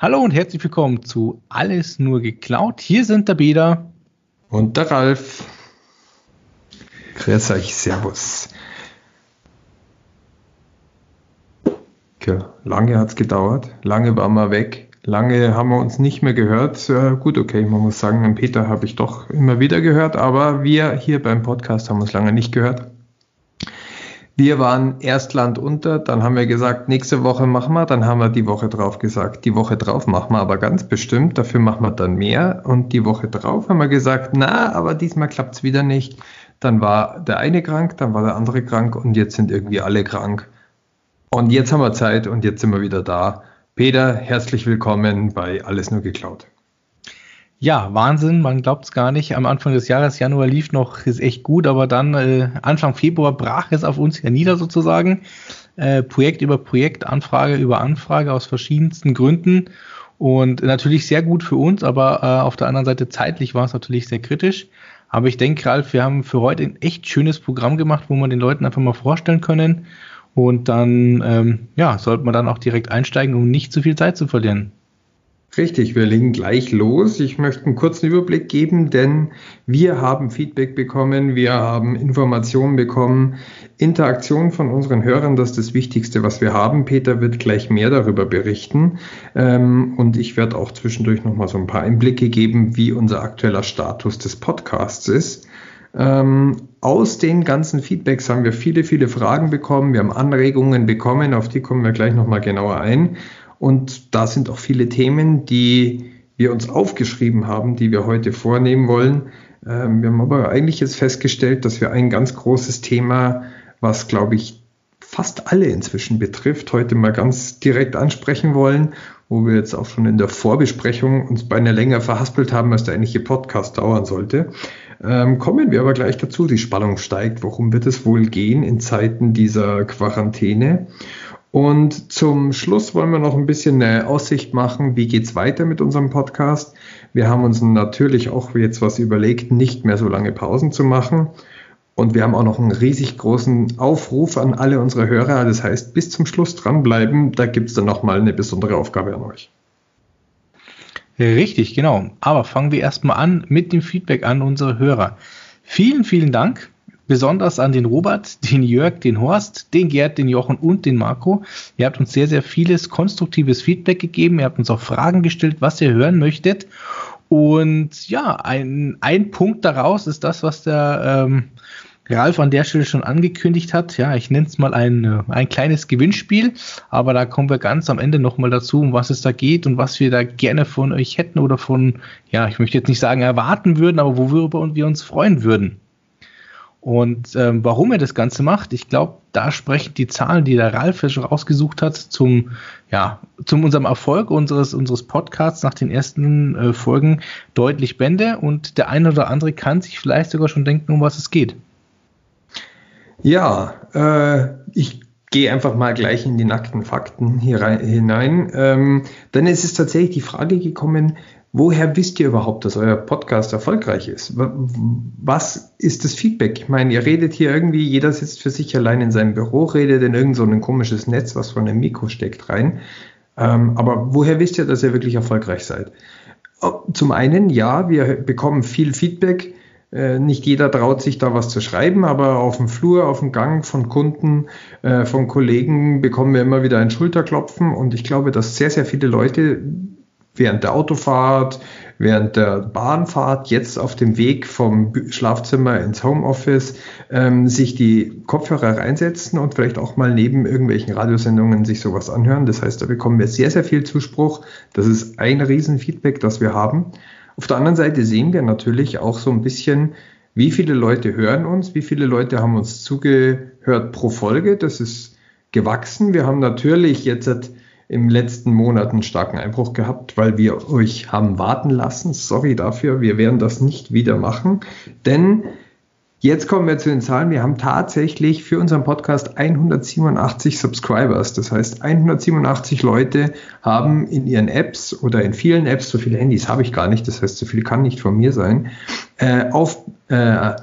Hallo und herzlich willkommen zu Alles nur geklaut. Hier sind der Beda. Und der Ralf. Grüß euch, Servus. Okay, lange hat es gedauert, lange waren wir weg, lange haben wir uns nicht mehr gehört. Äh, gut, okay, man muss sagen, Peter habe ich doch immer wieder gehört, aber wir hier beim Podcast haben uns lange nicht gehört. Wir waren erst Land unter, dann haben wir gesagt, nächste Woche machen wir, dann haben wir die Woche drauf gesagt, die Woche drauf machen wir aber ganz bestimmt, dafür machen wir dann mehr. Und die Woche drauf haben wir gesagt, na, aber diesmal klappt es wieder nicht. Dann war der eine krank, dann war der andere krank und jetzt sind irgendwie alle krank. Und jetzt haben wir Zeit und jetzt sind wir wieder da. Peter, herzlich willkommen bei Alles nur geklaut. Ja, Wahnsinn, man glaubt es gar nicht. Am Anfang des Jahres, Januar lief noch, ist echt gut, aber dann äh, Anfang Februar brach es auf uns ja nieder sozusagen. Äh, Projekt über Projekt, Anfrage über Anfrage aus verschiedensten Gründen. Und natürlich sehr gut für uns, aber äh, auf der anderen Seite zeitlich war es natürlich sehr kritisch. Aber ich denke, Ralf, wir haben für heute ein echt schönes Programm gemacht, wo wir den Leuten einfach mal vorstellen können. Und dann, ähm, ja, sollte man dann auch direkt einsteigen, um nicht zu viel Zeit zu verlieren. Richtig, wir legen gleich los. Ich möchte einen kurzen Überblick geben, denn wir haben Feedback bekommen, wir haben Informationen bekommen, Interaktion von unseren Hörern, das ist das Wichtigste, was wir haben. Peter wird gleich mehr darüber berichten ähm, und ich werde auch zwischendurch nochmal so ein paar Einblicke geben, wie unser aktueller Status des Podcasts ist. Ähm, aus den ganzen Feedbacks haben wir viele, viele Fragen bekommen, wir haben Anregungen bekommen, auf die kommen wir gleich nochmal genauer ein. Und da sind auch viele Themen, die wir uns aufgeschrieben haben, die wir heute vornehmen wollen. Ähm, wir haben aber eigentlich jetzt festgestellt, dass wir ein ganz großes Thema, was, glaube ich, fast alle inzwischen betrifft, heute mal ganz direkt ansprechen wollen, wo wir jetzt auch schon in der Vorbesprechung uns beinahe länger verhaspelt haben, als der eigentliche Podcast dauern sollte. Ähm, kommen wir aber gleich dazu. Die Spannung steigt. Worum wird es wohl gehen in Zeiten dieser Quarantäne? Und zum Schluss wollen wir noch ein bisschen eine Aussicht machen, wie geht's weiter mit unserem Podcast. Wir haben uns natürlich auch jetzt was überlegt, nicht mehr so lange Pausen zu machen. Und wir haben auch noch einen riesig großen Aufruf an alle unsere Hörer. Das heißt, bis zum Schluss dranbleiben. Da gibt's dann nochmal eine besondere Aufgabe an euch. Richtig, genau. Aber fangen wir erstmal an mit dem Feedback an unsere Hörer. Vielen, vielen Dank besonders an den Robert, den Jörg, den Horst, den Gerd, den Jochen und den Marco. Ihr habt uns sehr, sehr vieles konstruktives Feedback gegeben. Ihr habt uns auch Fragen gestellt, was ihr hören möchtet. Und ja, ein, ein Punkt daraus ist das, was der ähm, Ralf an der Stelle schon angekündigt hat. Ja, ich nenne es mal ein, äh, ein kleines Gewinnspiel, aber da kommen wir ganz am Ende nochmal dazu, um was es da geht und was wir da gerne von euch hätten oder von, ja, ich möchte jetzt nicht sagen erwarten würden, aber worüber wir uns freuen würden. Und ähm, warum er das Ganze macht, ich glaube, da sprechen die Zahlen, die der Ralf schon rausgesucht hat, zum, ja, zum unserem Erfolg unseres, unseres Podcasts nach den ersten äh, Folgen deutlich Bände. Und der eine oder andere kann sich vielleicht sogar schon denken, um was es geht. Ja, äh, ich gehe einfach mal gleich in die nackten Fakten hier rein, hinein. Ähm, denn es ist tatsächlich die Frage gekommen, Woher wisst ihr überhaupt, dass euer Podcast erfolgreich ist? Was ist das Feedback? Ich meine, ihr redet hier irgendwie, jeder sitzt für sich allein in seinem Büro, redet in irgend so komisches Netz, was von einem Mikro steckt, rein. Ähm, aber woher wisst ihr, dass ihr wirklich erfolgreich seid? Oh, zum einen, ja, wir bekommen viel Feedback. Äh, nicht jeder traut sich da was zu schreiben, aber auf dem Flur, auf dem Gang von Kunden, äh, von Kollegen bekommen wir immer wieder ein Schulterklopfen und ich glaube, dass sehr, sehr viele Leute während der Autofahrt, während der Bahnfahrt, jetzt auf dem Weg vom Schlafzimmer ins Homeoffice, ähm, sich die Kopfhörer reinsetzen und vielleicht auch mal neben irgendwelchen Radiosendungen sich sowas anhören. Das heißt, da bekommen wir sehr, sehr viel Zuspruch. Das ist ein Riesenfeedback, das wir haben. Auf der anderen Seite sehen wir natürlich auch so ein bisschen, wie viele Leute hören uns, wie viele Leute haben uns zugehört pro Folge. Das ist gewachsen. Wir haben natürlich jetzt im letzten Monat einen starken Einbruch gehabt, weil wir euch haben warten lassen. Sorry dafür, wir werden das nicht wieder machen, denn Jetzt kommen wir zu den Zahlen. Wir haben tatsächlich für unseren Podcast 187 Subscribers. Das heißt, 187 Leute haben in ihren Apps oder in vielen Apps, so viele Handys habe ich gar nicht, das heißt, so viel kann nicht von mir sein, äh, auf äh,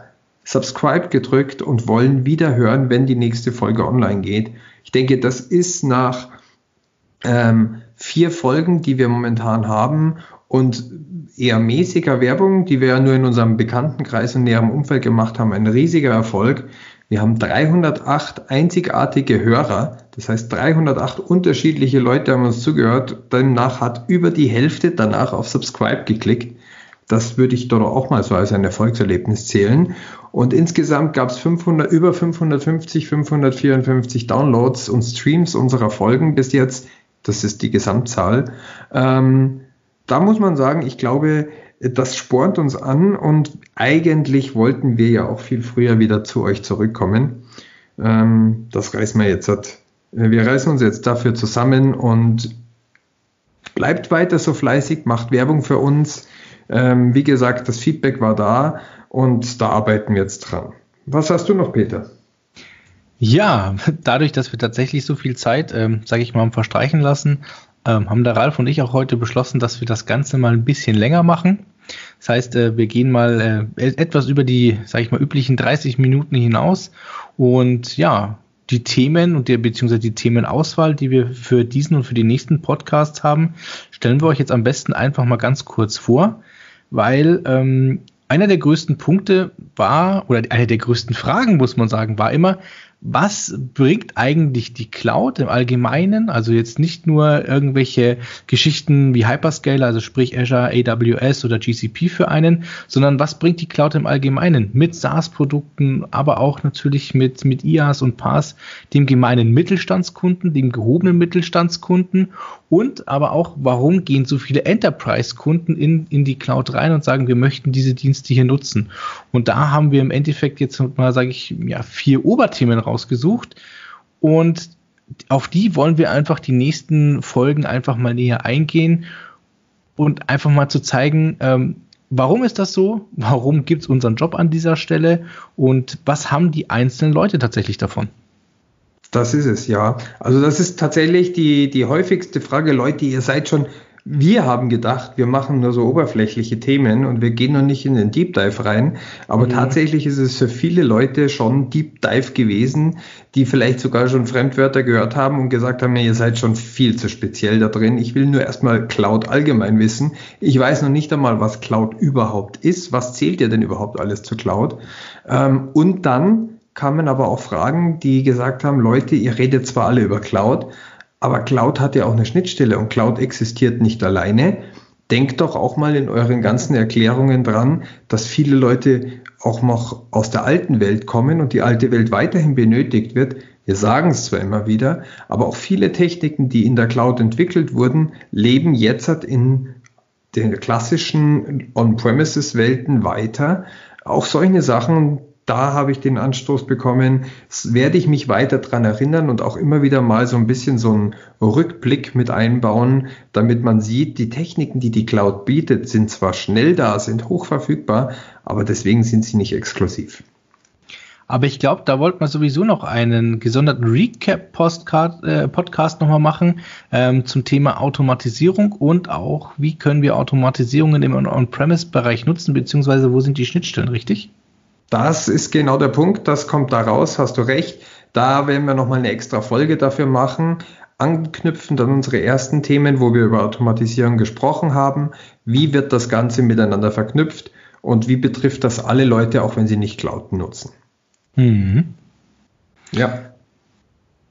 Subscribe gedrückt und wollen wieder hören, wenn die nächste Folge online geht. Ich denke, das ist nach ähm, vier Folgen, die wir momentan haben und eher mäßiger Werbung, die wir ja nur in unserem Bekanntenkreis und näherem Umfeld gemacht haben, ein riesiger Erfolg. Wir haben 308 einzigartige Hörer, das heißt 308 unterschiedliche Leute haben uns zugehört. Demnach hat über die Hälfte danach auf Subscribe geklickt. Das würde ich doch auch mal so als ein Erfolgserlebnis zählen. Und insgesamt gab es 500, über 550, 554 Downloads und Streams unserer Folgen bis jetzt. Das ist die Gesamtzahl. Ähm, da muss man sagen, ich glaube, das spornt uns an und eigentlich wollten wir ja auch viel früher wieder zu euch zurückkommen. Ähm, das reißen wir jetzt. Wir reißen uns jetzt dafür zusammen und bleibt weiter so fleißig, macht Werbung für uns. Ähm, wie gesagt, das Feedback war da und da arbeiten wir jetzt dran. Was hast du noch, Peter? Ja, dadurch, dass wir tatsächlich so viel Zeit, ähm, sage ich mal, verstreichen lassen, ähm, haben der Ralf und ich auch heute beschlossen, dass wir das Ganze mal ein bisschen länger machen. Das heißt, äh, wir gehen mal äh, etwas über die, sage ich mal, üblichen 30 Minuten hinaus und ja, die Themen und der beziehungsweise die Themenauswahl, die wir für diesen und für die nächsten Podcasts haben, stellen wir euch jetzt am besten einfach mal ganz kurz vor, weil ähm, einer der größten Punkte war, oder eine der größten Fragen, muss man sagen, war immer, was bringt eigentlich die Cloud im Allgemeinen? Also jetzt nicht nur irgendwelche Geschichten wie Hyperscaler, also sprich Azure, AWS oder GCP für einen, sondern was bringt die Cloud im Allgemeinen mit SaaS-Produkten, aber auch natürlich mit, mit IaaS und PaaS, dem gemeinen Mittelstandskunden, dem gehobenen Mittelstandskunden und aber auch, warum gehen so viele Enterprise-Kunden in, in die Cloud rein und sagen, wir möchten diese Dienste hier nutzen. Und da haben wir im Endeffekt jetzt mal, sage ich, ja, vier Oberthemen raus rausgesucht und auf die wollen wir einfach die nächsten Folgen einfach mal näher eingehen und einfach mal zu zeigen, ähm, warum ist das so, warum gibt es unseren Job an dieser Stelle und was haben die einzelnen Leute tatsächlich davon. Das ist es, ja. Also das ist tatsächlich die, die häufigste Frage, Leute, ihr seid schon wir haben gedacht, wir machen nur so oberflächliche Themen und wir gehen noch nicht in den Deep Dive rein. Aber mhm. tatsächlich ist es für viele Leute schon Deep Dive gewesen, die vielleicht sogar schon Fremdwörter gehört haben und gesagt haben, ihr seid schon viel zu speziell da drin. Ich will nur erstmal Cloud allgemein wissen. Ich weiß noch nicht einmal, was Cloud überhaupt ist. Was zählt ihr denn überhaupt alles zur Cloud? Ähm, und dann kamen aber auch Fragen, die gesagt haben, Leute, ihr redet zwar alle über Cloud, aber Cloud hat ja auch eine Schnittstelle und Cloud existiert nicht alleine. Denkt doch auch mal in euren ganzen Erklärungen dran, dass viele Leute auch noch aus der alten Welt kommen und die alte Welt weiterhin benötigt wird. Wir sagen es zwar immer wieder, aber auch viele Techniken, die in der Cloud entwickelt wurden, leben jetzt in den klassischen On-Premises-Welten weiter. Auch solche Sachen, da habe ich den Anstoß bekommen, werde ich mich weiter dran erinnern und auch immer wieder mal so ein bisschen so einen Rückblick mit einbauen, damit man sieht, die Techniken, die die Cloud bietet, sind zwar schnell da, sind hoch verfügbar, aber deswegen sind sie nicht exklusiv. Aber ich glaube, da wollten wir sowieso noch einen gesonderten Recap-Podcast äh, nochmal machen ähm, zum Thema Automatisierung und auch, wie können wir Automatisierungen im On-Premise-Bereich nutzen, beziehungsweise wo sind die Schnittstellen, richtig? Das ist genau der Punkt, das kommt da raus, hast du recht. Da werden wir nochmal eine extra Folge dafür machen, anknüpfend an unsere ersten Themen, wo wir über Automatisierung gesprochen haben. Wie wird das Ganze miteinander verknüpft und wie betrifft das alle Leute, auch wenn sie nicht Cloud nutzen? Mhm. Ja.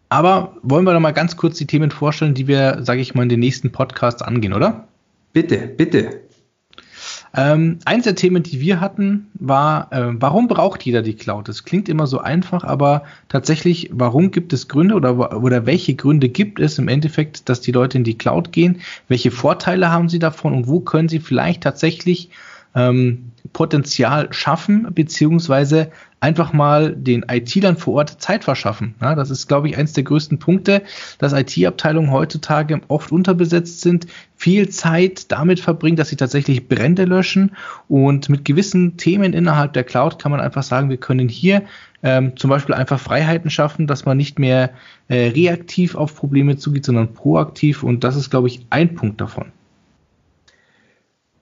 Aber wollen wir doch mal ganz kurz die Themen vorstellen, die wir, sage ich mal, in den nächsten Podcasts angehen, oder? Bitte, bitte. Ähm, eins der Themen, die wir hatten, war, äh, warum braucht jeder die Cloud? Das klingt immer so einfach, aber tatsächlich, warum gibt es Gründe oder, oder welche Gründe gibt es im Endeffekt, dass die Leute in die Cloud gehen? Welche Vorteile haben sie davon und wo können sie vielleicht tatsächlich ähm, Potenzial schaffen, beziehungsweise einfach mal den IT-Lern vor Ort Zeit verschaffen. Ja, das ist, glaube ich, eines der größten Punkte, dass IT-Abteilungen heutzutage oft unterbesetzt sind, viel Zeit damit verbringen, dass sie tatsächlich Brände löschen und mit gewissen Themen innerhalb der Cloud kann man einfach sagen, wir können hier ähm, zum Beispiel einfach Freiheiten schaffen, dass man nicht mehr äh, reaktiv auf Probleme zugeht, sondern proaktiv und das ist, glaube ich, ein Punkt davon.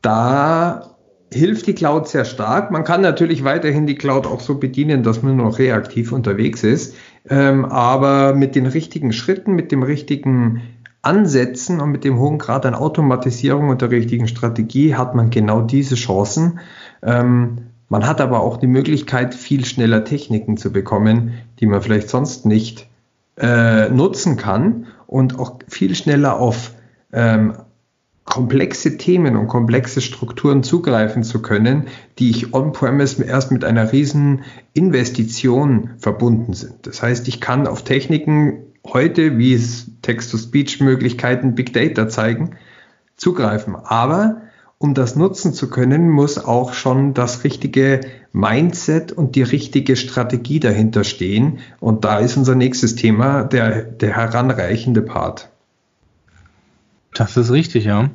Da hilft die Cloud sehr stark. Man kann natürlich weiterhin die Cloud auch so bedienen, dass man nur noch reaktiv unterwegs ist. Ähm, aber mit den richtigen Schritten, mit dem richtigen Ansätzen und mit dem hohen Grad an Automatisierung und der richtigen Strategie hat man genau diese Chancen. Ähm, man hat aber auch die Möglichkeit, viel schneller Techniken zu bekommen, die man vielleicht sonst nicht äh, nutzen kann und auch viel schneller auf ähm, komplexe Themen und komplexe Strukturen zugreifen zu können, die ich on-premise erst mit einer riesen Investition verbunden sind. Das heißt, ich kann auf Techniken heute, wie es Text-to-Speech-Möglichkeiten, Big Data zeigen, zugreifen. Aber um das nutzen zu können, muss auch schon das richtige Mindset und die richtige Strategie dahinter stehen. Und da ist unser nächstes Thema der, der heranreichende Part. Das ist richtig, ja.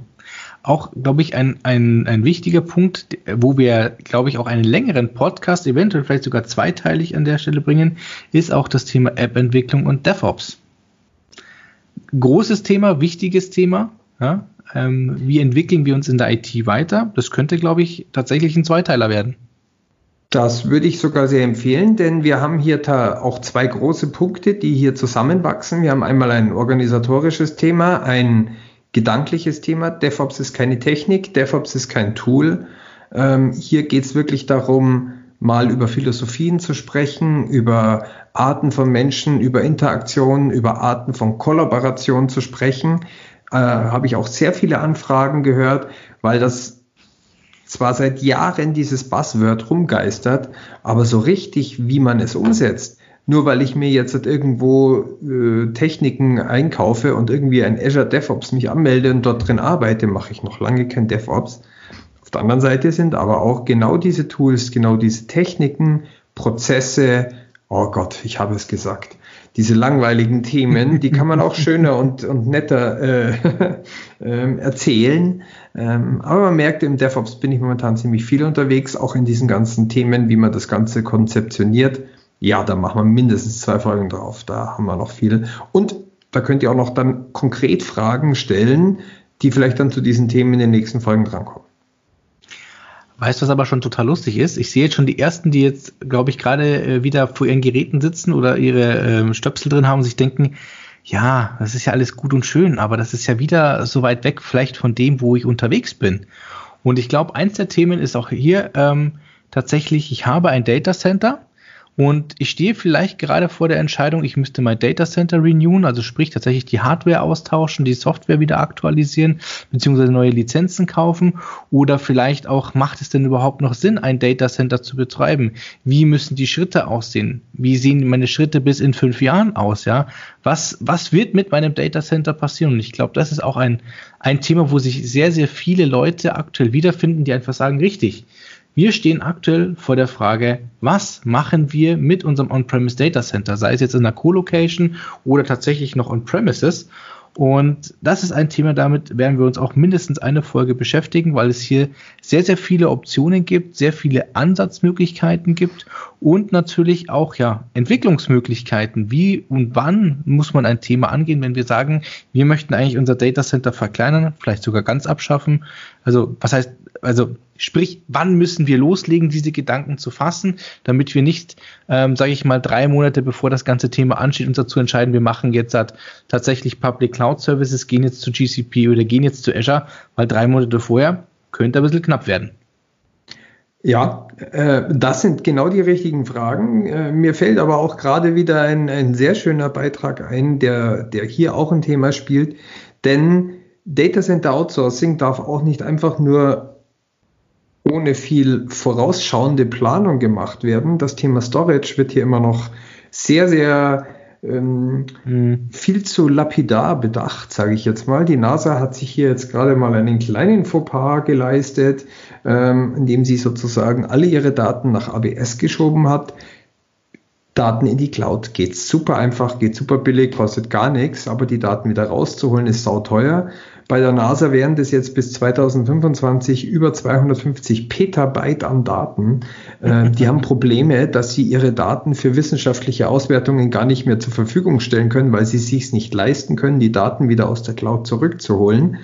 Auch, glaube ich, ein, ein, ein wichtiger Punkt, wo wir, glaube ich, auch einen längeren Podcast, eventuell vielleicht sogar zweiteilig an der Stelle bringen, ist auch das Thema App-Entwicklung und DevOps. Großes Thema, wichtiges Thema. Ja? Ähm, wie entwickeln wir uns in der IT weiter? Das könnte, glaube ich, tatsächlich ein Zweiteiler werden. Das würde ich sogar sehr empfehlen, denn wir haben hier auch zwei große Punkte, die hier zusammenwachsen. Wir haben einmal ein organisatorisches Thema, ein gedankliches Thema. DevOps ist keine Technik, DevOps ist kein Tool. Ähm, hier geht es wirklich darum, mal über Philosophien zu sprechen, über Arten von Menschen, über Interaktionen, über Arten von Kollaboration zu sprechen äh, habe ich auch sehr viele Anfragen gehört, weil das zwar seit Jahren dieses Buzzword rumgeistert, aber so richtig, wie man es umsetzt, nur weil ich mir jetzt irgendwo äh, Techniken einkaufe und irgendwie ein Azure DevOps mich anmelde und dort drin arbeite, mache ich noch lange kein DevOps. Auf der anderen Seite sind aber auch genau diese Tools, genau diese Techniken, Prozesse, oh Gott, ich habe es gesagt, diese langweiligen Themen, die kann man auch schöner und, und netter äh, äh, erzählen. Ähm, aber man merkt, im DevOps bin ich momentan ziemlich viel unterwegs, auch in diesen ganzen Themen, wie man das Ganze konzeptioniert. Ja, da machen wir mindestens zwei Folgen drauf. Da haben wir noch viel. Und da könnt ihr auch noch dann konkret Fragen stellen, die vielleicht dann zu diesen Themen in den nächsten Folgen drankommen. Weißt du, was aber schon total lustig ist? Ich sehe jetzt schon die ersten, die jetzt, glaube ich, gerade äh, wieder vor ihren Geräten sitzen oder ihre ähm, Stöpsel drin haben und sich denken, ja, das ist ja alles gut und schön, aber das ist ja wieder so weit weg vielleicht von dem, wo ich unterwegs bin. Und ich glaube, eins der Themen ist auch hier ähm, tatsächlich, ich habe ein Data Center und ich stehe vielleicht gerade vor der Entscheidung, ich müsste mein Data Center renewen, also sprich tatsächlich die Hardware austauschen, die Software wieder aktualisieren, beziehungsweise neue Lizenzen kaufen. Oder vielleicht auch, macht es denn überhaupt noch Sinn, ein Data Center zu betreiben? Wie müssen die Schritte aussehen? Wie sehen meine Schritte bis in fünf Jahren aus? Ja, was, was wird mit meinem Data Center passieren? Und ich glaube, das ist auch ein, ein Thema, wo sich sehr, sehr viele Leute aktuell wiederfinden, die einfach sagen, richtig, wir stehen aktuell vor der Frage, was machen wir mit unserem On-Premise Data Center, sei es jetzt in der Co-Location oder tatsächlich noch On-Premises. Und das ist ein Thema, damit werden wir uns auch mindestens eine Folge beschäftigen, weil es hier sehr, sehr viele Optionen gibt, sehr viele Ansatzmöglichkeiten gibt und natürlich auch ja Entwicklungsmöglichkeiten. Wie und wann muss man ein Thema angehen, wenn wir sagen, wir möchten eigentlich unser Data Center verkleinern, vielleicht sogar ganz abschaffen. Also was heißt, also Sprich, wann müssen wir loslegen, diese Gedanken zu fassen, damit wir nicht, ähm, sage ich mal, drei Monate bevor das ganze Thema ansteht, uns dazu entscheiden, wir machen jetzt halt tatsächlich Public Cloud Services, gehen jetzt zu GCP oder gehen jetzt zu Azure, weil drei Monate vorher könnte ein bisschen knapp werden. Ja, äh, das sind genau die richtigen Fragen. Äh, mir fällt aber auch gerade wieder ein, ein sehr schöner Beitrag ein, der, der hier auch ein Thema spielt, denn Data Center Outsourcing darf auch nicht einfach nur ohne viel vorausschauende Planung gemacht werden. Das Thema Storage wird hier immer noch sehr, sehr ähm, mhm. viel zu lapidar bedacht, sage ich jetzt mal. Die NASA hat sich hier jetzt gerade mal einen kleinen Fauxpas geleistet, ähm, indem sie sozusagen alle ihre Daten nach ABS geschoben hat. Daten in die Cloud geht super einfach, geht super billig, kostet gar nichts, aber die Daten wieder rauszuholen ist sauteuer. Bei der NASA wären das jetzt bis 2025 über 250 Petabyte an Daten. Äh, die haben Probleme, dass sie ihre Daten für wissenschaftliche Auswertungen gar nicht mehr zur Verfügung stellen können, weil sie sich nicht leisten können, die Daten wieder aus der Cloud zurückzuholen.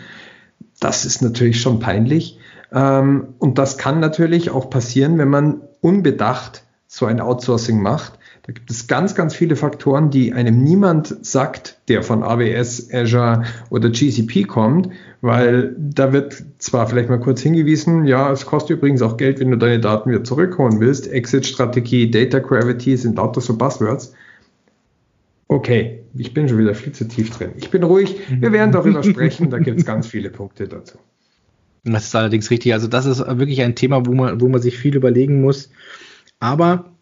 Das ist natürlich schon peinlich. Ähm, und das kann natürlich auch passieren, wenn man unbedacht so ein Outsourcing macht Da gibt es ganz, ganz viele Faktoren, die einem niemand sagt, der von AWS, Azure oder GCP kommt, weil da wird zwar vielleicht mal kurz hingewiesen, ja, es kostet übrigens auch Geld, wenn du deine Daten wieder zurückholen willst. Exit-Strategie, Data Gravity sind lauter so Buzzwords. Okay, ich bin schon wieder viel zu tief drin. Ich bin ruhig. Wir werden darüber sprechen. Da gibt es ganz viele Punkte dazu. Das ist allerdings richtig. Also das ist wirklich ein Thema, wo man, wo man sich viel überlegen muss. Aber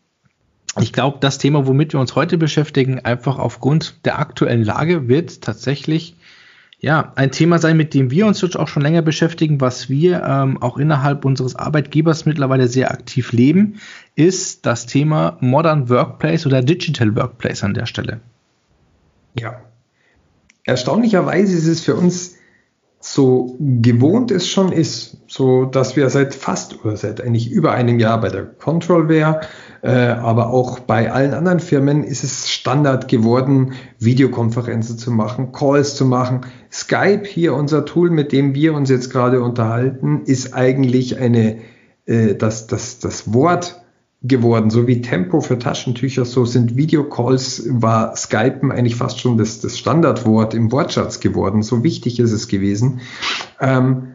ich glaube, das Thema, womit wir uns heute beschäftigen, einfach aufgrund der aktuellen Lage, wird tatsächlich ja ein Thema sein, mit dem wir uns jetzt auch schon länger beschäftigen, was wir ähm, auch innerhalb unseres Arbeitgebers mittlerweile sehr aktiv leben, ist das Thema Modern Workplace oder Digital Workplace an der Stelle. Ja. Erstaunlicherweise ist es für uns so gewohnt es schon ist, so dass wir seit fast oder seit eigentlich über einem Jahr bei der Controlware, aber auch bei allen anderen Firmen ist es Standard geworden, Videokonferenzen zu machen, Calls zu machen. Skype hier unser Tool, mit dem wir uns jetzt gerade unterhalten, ist eigentlich eine äh, das das das Wort geworden. So wie Tempo für Taschentücher, so sind Videocalls, war Skypen eigentlich fast schon das, das Standardwort im Wortschatz geworden. So wichtig ist es gewesen. Ähm,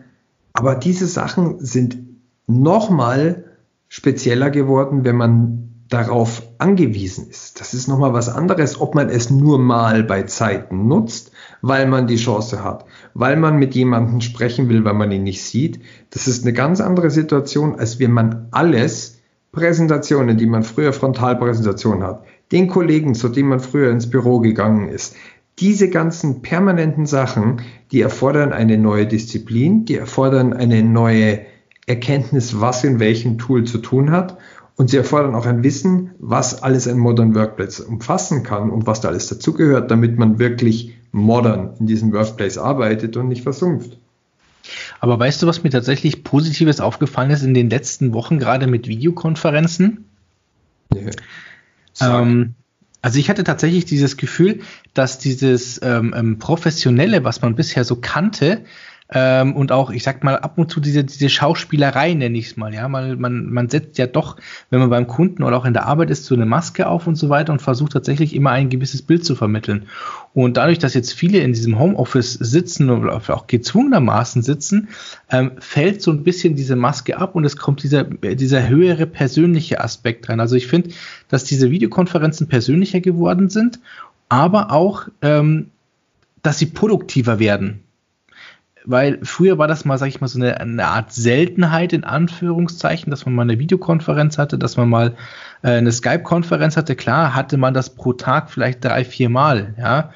aber diese Sachen sind nochmal spezieller geworden, wenn man darauf angewiesen ist. Das ist nochmal was anderes, ob man es nur mal bei Zeiten nutzt, weil man die Chance hat, weil man mit jemandem sprechen will, weil man ihn nicht sieht. Das ist eine ganz andere Situation, als wenn man alles Präsentationen, die man früher Frontalpräsentationen hat, den Kollegen, zu dem man früher ins Büro gegangen ist, diese ganzen permanenten Sachen, die erfordern eine neue Disziplin, die erfordern eine neue Erkenntnis, was in welchem Tool zu tun hat. Und sie erfordern auch ein Wissen, was alles ein Modern Workplace umfassen kann und was da alles dazugehört, damit man wirklich modern in diesem Workplace arbeitet und nicht versumpft. Aber weißt du, was mir tatsächlich Positives aufgefallen ist in den letzten Wochen, gerade mit Videokonferenzen? Nee. Ähm, also ich hatte tatsächlich dieses Gefühl, dass dieses ähm, ähm Professionelle, was man bisher so kannte, ähm, und auch, ich sag mal, ab und zu diese, diese Schauspielerei nenne ich es mal, ja, man, man, man setzt ja doch, wenn man beim Kunden oder auch in der Arbeit ist, so eine Maske auf und so weiter und versucht tatsächlich immer ein gewisses Bild zu vermitteln. Und dadurch, dass jetzt viele in diesem Homeoffice sitzen oder auch gezwungenermaßen sitzen, ähm, fällt so ein bisschen diese Maske ab und es kommt dieser, dieser höhere persönliche Aspekt rein. Also ich finde, dass diese Videokonferenzen persönlicher geworden sind, aber auch, ähm, dass sie produktiver werden weil früher war das mal, sag ich mal, so eine, eine, Art Seltenheit in Anführungszeichen, dass man mal eine Videokonferenz hatte, dass man mal äh, eine Skype-Konferenz hatte. Klar, hatte man das pro Tag vielleicht drei, vier Mal, ja.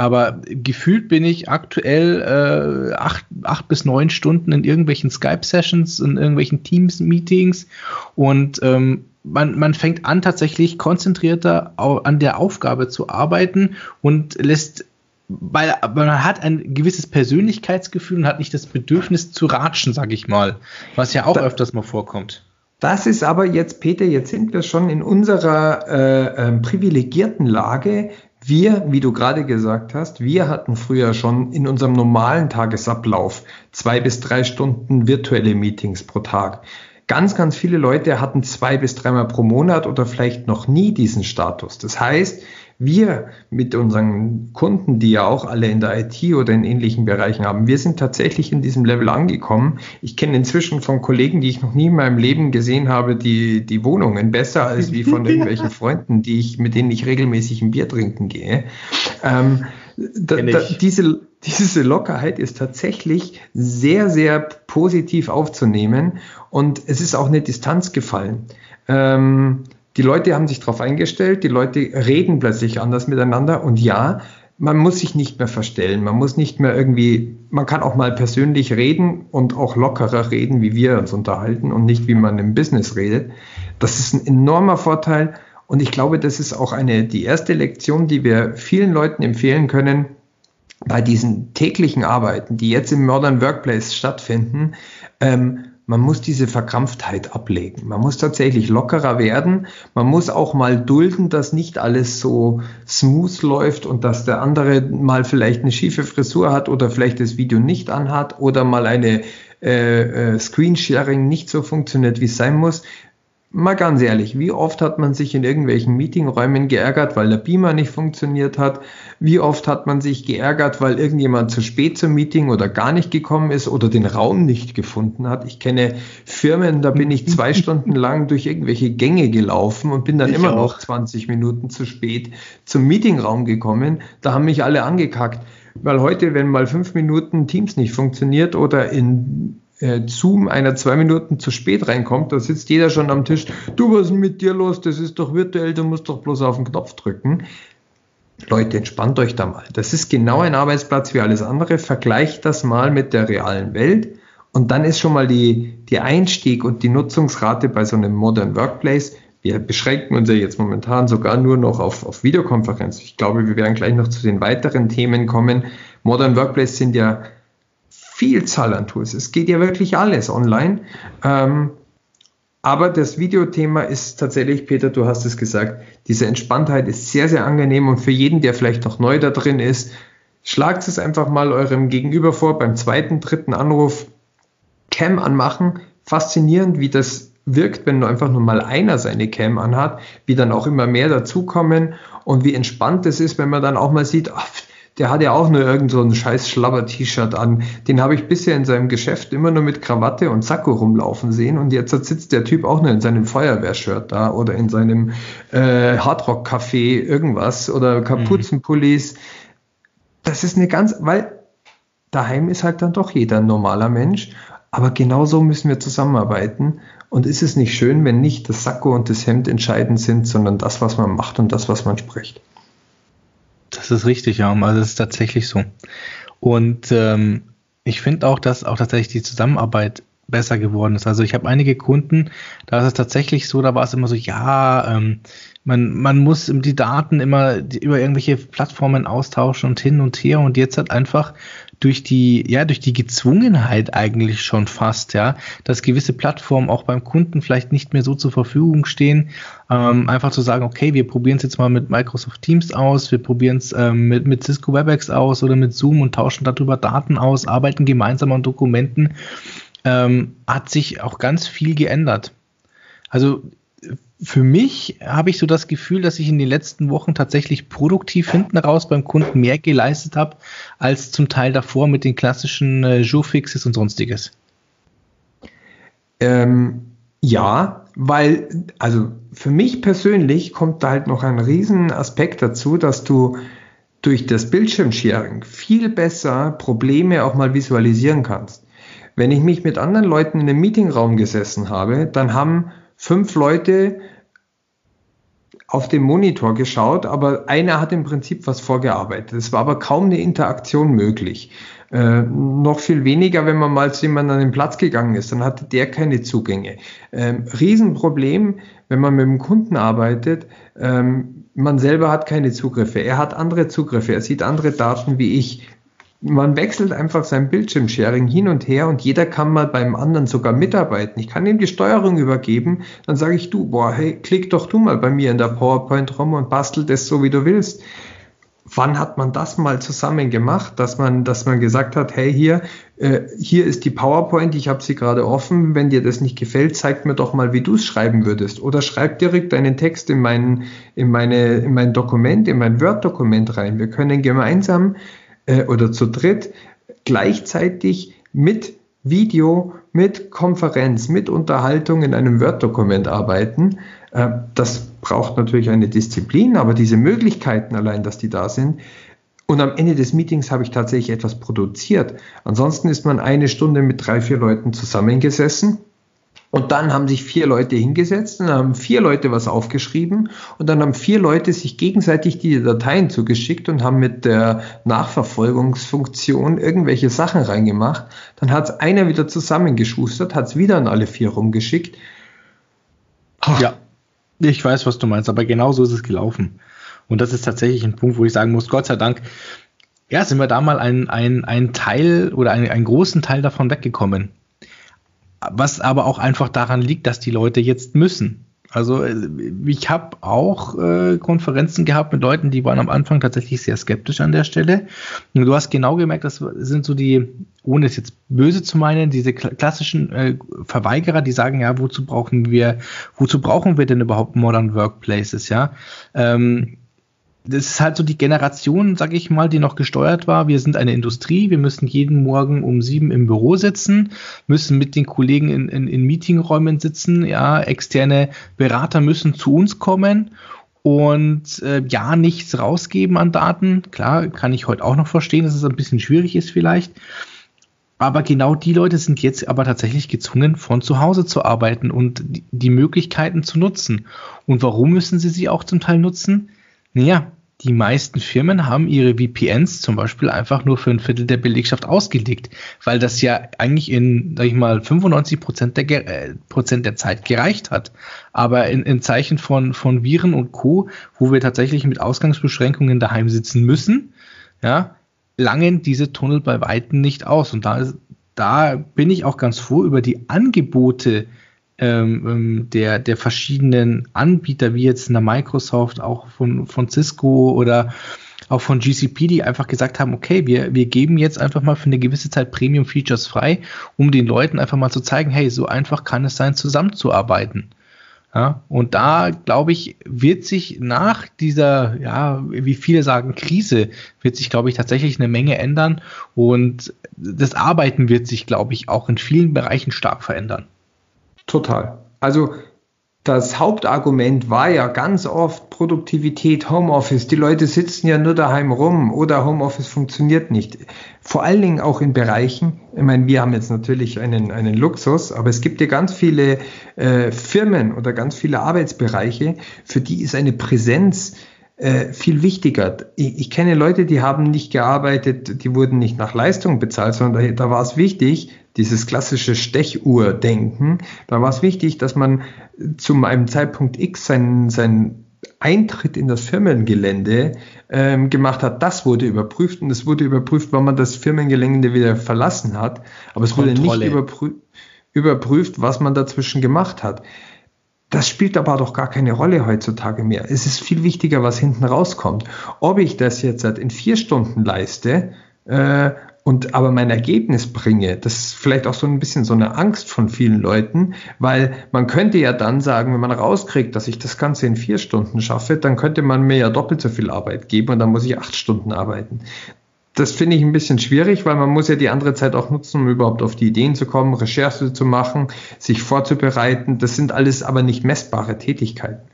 Aber gefühlt bin ich aktuell äh, acht, acht bis neun Stunden in irgendwelchen Skype-Sessions, in irgendwelchen Teams-Meetings und ähm, man, man fängt an, tatsächlich konzentrierter an der Aufgabe zu arbeiten und lässt weil man hat ein gewisses Persönlichkeitsgefühl und hat nicht das Bedürfnis zu ratschen, sag ich mal, was ja auch da, öfters mal vorkommt. Das ist aber jetzt, Peter, jetzt sind wir schon in unserer äh, äh, privilegierten Lage. Wir, wie du gerade gesagt hast, wir hatten früher schon in unserem normalen Tagesablauf zwei bis drei Stunden virtuelle Meetings pro Tag. Ganz, ganz viele Leute hatten zwei bis dreimal pro Monat oder vielleicht noch nie diesen Status. Das heißt, wir mit unseren Kunden, die ja auch alle in der IT oder in ähnlichen Bereichen haben, wir sind tatsächlich in diesem Level angekommen. Ich kenne inzwischen von Kollegen, die ich noch nie in meinem Leben gesehen habe, die, die Wohnungen besser als wie von irgendwelchen Freunden, die ich, mit denen ich regelmäßig ein Bier trinken gehe. Ähm, da, da, diese, diese Lockerheit ist tatsächlich sehr, sehr positiv aufzunehmen und es ist auch eine Distanz gefallen. Ähm, die Leute haben sich darauf eingestellt, die Leute reden plötzlich anders miteinander und ja, man muss sich nicht mehr verstellen, man muss nicht mehr irgendwie, man kann auch mal persönlich reden und auch lockerer reden, wie wir uns unterhalten und nicht wie man im Business redet. Das ist ein enormer Vorteil und ich glaube, das ist auch eine, die erste Lektion, die wir vielen Leuten empfehlen können, bei diesen täglichen Arbeiten, die jetzt im Modern Workplace stattfinden, ähm, man muss diese Verkrampftheit ablegen. Man muss tatsächlich lockerer werden. Man muss auch mal dulden, dass nicht alles so smooth läuft und dass der andere mal vielleicht eine schiefe Frisur hat oder vielleicht das Video nicht anhat oder mal eine äh, äh, Screensharing nicht so funktioniert, wie es sein muss. Mal ganz ehrlich, wie oft hat man sich in irgendwelchen Meetingräumen geärgert, weil der Beamer nicht funktioniert hat? Wie oft hat man sich geärgert, weil irgendjemand zu spät zum Meeting oder gar nicht gekommen ist oder den Raum nicht gefunden hat? Ich kenne Firmen, da bin ich zwei Stunden lang durch irgendwelche Gänge gelaufen und bin dann ich immer auch. noch 20 Minuten zu spät zum Meetingraum gekommen. Da haben mich alle angekackt. Weil heute, wenn mal fünf Minuten Teams nicht funktioniert oder in Zoom einer zwei Minuten zu spät reinkommt, da sitzt jeder schon am Tisch, du, was ist mit dir los? Das ist doch virtuell, du musst doch bloß auf den Knopf drücken. Leute, entspannt euch da mal. Das ist genau ein Arbeitsplatz wie alles andere. Vergleicht das mal mit der realen Welt. Und dann ist schon mal die, die Einstieg und die Nutzungsrate bei so einem Modern Workplace. Wir beschränken uns ja jetzt momentan sogar nur noch auf, auf Videokonferenz. Ich glaube, wir werden gleich noch zu den weiteren Themen kommen. Modern Workplace sind ja Vielzahl an Tools. Es geht ja wirklich alles online. Ähm, aber das Videothema ist tatsächlich, Peter, du hast es gesagt, diese Entspanntheit ist sehr, sehr angenehm und für jeden, der vielleicht noch neu da drin ist, schlagt es einfach mal eurem Gegenüber vor beim zweiten, dritten Anruf Cam anmachen. Faszinierend, wie das wirkt, wenn nur einfach nur mal einer seine Cam anhat, wie dann auch immer mehr dazukommen und wie entspannt es ist, wenn man dann auch mal sieht, ach, der hat ja auch nur irgend so scheiß Schlabber-T-Shirt an. Den habe ich bisher in seinem Geschäft immer nur mit Krawatte und Sakko rumlaufen sehen und jetzt sitzt der Typ auch nur in seinem Feuerwehrshirt da oder in seinem äh, Hardrock-Café irgendwas oder Kapuzenpullis. Das ist eine ganz, weil daheim ist halt dann doch jeder ein normaler Mensch, aber genauso müssen wir zusammenarbeiten und ist es nicht schön, wenn nicht das Sakko und das Hemd entscheidend sind, sondern das, was man macht und das, was man spricht. Das ist richtig, ja. Also es ist tatsächlich so. Und ähm, ich finde auch, dass auch tatsächlich die Zusammenarbeit besser geworden ist. Also ich habe einige Kunden, da ist es tatsächlich so, da war es immer so, ja, ähm, man, man muss die Daten immer über irgendwelche Plattformen austauschen und hin und her und jetzt hat einfach durch die, ja, durch die Gezwungenheit eigentlich schon fast, ja, dass gewisse Plattformen auch beim Kunden vielleicht nicht mehr so zur Verfügung stehen, ähm, einfach zu sagen, okay, wir probieren es jetzt mal mit Microsoft Teams aus, wir probieren es ähm, mit, mit Cisco WebEx aus oder mit Zoom und tauschen darüber Daten aus, arbeiten gemeinsam an Dokumenten, ähm, hat sich auch ganz viel geändert. Also für mich habe ich so das Gefühl, dass ich in den letzten Wochen tatsächlich produktiv hinten raus beim Kunden mehr geleistet habe, als zum Teil davor mit den klassischen äh, Joe-Fixes und sonstiges. Ähm, ja, weil, also für mich persönlich kommt da halt noch ein riesen Aspekt dazu, dass du durch das Bildschirmsharing viel besser Probleme auch mal visualisieren kannst. Wenn ich mich mit anderen Leuten in einem Meetingraum gesessen habe, dann haben fünf Leute auf dem Monitor geschaut, aber einer hat im Prinzip was vorgearbeitet. Es war aber kaum eine Interaktion möglich. Äh, noch viel weniger, wenn man mal zu jemandem an den Platz gegangen ist, dann hatte der keine Zugänge. Ähm, Riesenproblem, wenn man mit dem Kunden arbeitet, ähm, man selber hat keine Zugriffe. Er hat andere Zugriffe, er sieht andere Daten wie ich man wechselt einfach sein Bildschirmsharing hin und her und jeder kann mal beim anderen sogar mitarbeiten. Ich kann ihm die Steuerung übergeben, dann sage ich du, boah, hey, klick doch du mal bei mir in der PowerPoint rum und bastel das so, wie du willst. Wann hat man das mal zusammen gemacht, dass man, dass man gesagt hat, hey, hier, äh, hier ist die PowerPoint, ich habe sie gerade offen, wenn dir das nicht gefällt, zeig mir doch mal, wie du es schreiben würdest. Oder schreib direkt deinen Text in mein, in meine, in mein Dokument, in mein Word-Dokument rein. Wir können gemeinsam äh, oder zu dritt gleichzeitig mit Video, mit Konferenz, mit Unterhaltung in einem Word-Dokument arbeiten. Äh, das braucht natürlich eine Disziplin, aber diese Möglichkeiten allein, dass die da sind, und am Ende des Meetings habe ich tatsächlich etwas produziert. Ansonsten ist man eine Stunde mit drei, vier Leuten zusammengesessen und dann haben sich vier Leute hingesetzt und dann haben vier Leute was aufgeschrieben und dann haben vier Leute sich gegenseitig die Dateien zugeschickt und haben mit der Nachverfolgungsfunktion irgendwelche Sachen reingemacht. Dann hat es einer wieder zusammengeschustert, hat es wieder an alle vier rumgeschickt. Ach. Ja, ich weiß, was du meinst, aber genau so ist es gelaufen. Und das ist tatsächlich ein Punkt, wo ich sagen muss, Gott sei Dank, ja, sind wir da mal ein, ein, ein Teil oder ein, einen großen Teil davon weggekommen was aber auch einfach daran liegt, dass die Leute jetzt müssen. Also äh, ich habe auch äh, Konferenzen gehabt mit Leuten, die waren am Anfang tatsächlich sehr skeptisch an der Stelle. Und du hast genau gemerkt, das sind so die, ohne es jetzt böse zu meinen, diese klassischen äh, Verweigerer, die sagen, ja, wozu brauchen wir, wozu brauchen wir denn überhaupt Modern Workplaces, ja? Ähm, das ist halt so die Generation, sag ich mal, die noch gesteuert war. Wir sind eine Industrie, wir müssen jeden Morgen um sieben im Büro sitzen, müssen mit den Kollegen in, in, in Meetingräumen sitzen, ja, externe Berater müssen zu uns kommen und äh, ja, nichts rausgeben an Daten. Klar, kann ich heute auch noch verstehen, dass es ein bisschen schwierig ist vielleicht. Aber genau die Leute sind jetzt aber tatsächlich gezwungen, von zu Hause zu arbeiten und die, die Möglichkeiten zu nutzen. Und warum müssen sie sie auch zum Teil nutzen? Naja, die meisten Firmen haben ihre VPNs zum Beispiel einfach nur für ein Viertel der Belegschaft ausgelegt, weil das ja eigentlich in, sag ich mal, 95 Prozent der, äh, Prozent der Zeit gereicht hat. Aber in, in Zeichen von, von Viren und Co., wo wir tatsächlich mit Ausgangsbeschränkungen daheim sitzen müssen, ja, langen diese Tunnel bei Weitem nicht aus. Und da, da bin ich auch ganz froh über die Angebote, ähm, ähm, der, der verschiedenen Anbieter, wie jetzt eine Microsoft, auch von, von Cisco oder auch von GCP, die einfach gesagt haben, okay, wir, wir geben jetzt einfach mal für eine gewisse Zeit Premium-Features frei, um den Leuten einfach mal zu zeigen, hey, so einfach kann es sein, zusammenzuarbeiten. Ja, und da, glaube ich, wird sich nach dieser, ja, wie viele sagen, Krise, wird sich, glaube ich, tatsächlich eine Menge ändern und das Arbeiten wird sich, glaube ich, auch in vielen Bereichen stark verändern. Total. Also das Hauptargument war ja ganz oft Produktivität, Homeoffice. Die Leute sitzen ja nur daheim rum oder Homeoffice funktioniert nicht. Vor allen Dingen auch in Bereichen, ich meine, wir haben jetzt natürlich einen, einen Luxus, aber es gibt ja ganz viele äh, Firmen oder ganz viele Arbeitsbereiche, für die ist eine Präsenz äh, viel wichtiger. Ich, ich, kenne Leute, die haben nicht gearbeitet, die wurden nicht nach Leistung bezahlt, sondern da, da war es wichtig, dieses klassische Stechuhr-Denken, da war es wichtig, dass man zu einem Zeitpunkt X seinen, seinen Eintritt in das Firmengelände ähm, gemacht hat, das wurde überprüft und es wurde überprüft, wann man das Firmengelände wieder verlassen hat, aber es Kontrolle. wurde nicht überprü überprüft, was man dazwischen gemacht hat. Das spielt aber doch gar keine Rolle heutzutage mehr. Es ist viel wichtiger, was hinten rauskommt. Ob ich das jetzt in vier Stunden leiste äh, und aber mein Ergebnis bringe, das ist vielleicht auch so ein bisschen so eine Angst von vielen Leuten, weil man könnte ja dann sagen, wenn man rauskriegt, dass ich das Ganze in vier Stunden schaffe, dann könnte man mir ja doppelt so viel Arbeit geben und dann muss ich acht Stunden arbeiten. Das finde ich ein bisschen schwierig, weil man muss ja die andere Zeit auch nutzen, um überhaupt auf die Ideen zu kommen, Recherche zu machen, sich vorzubereiten. Das sind alles aber nicht messbare Tätigkeiten.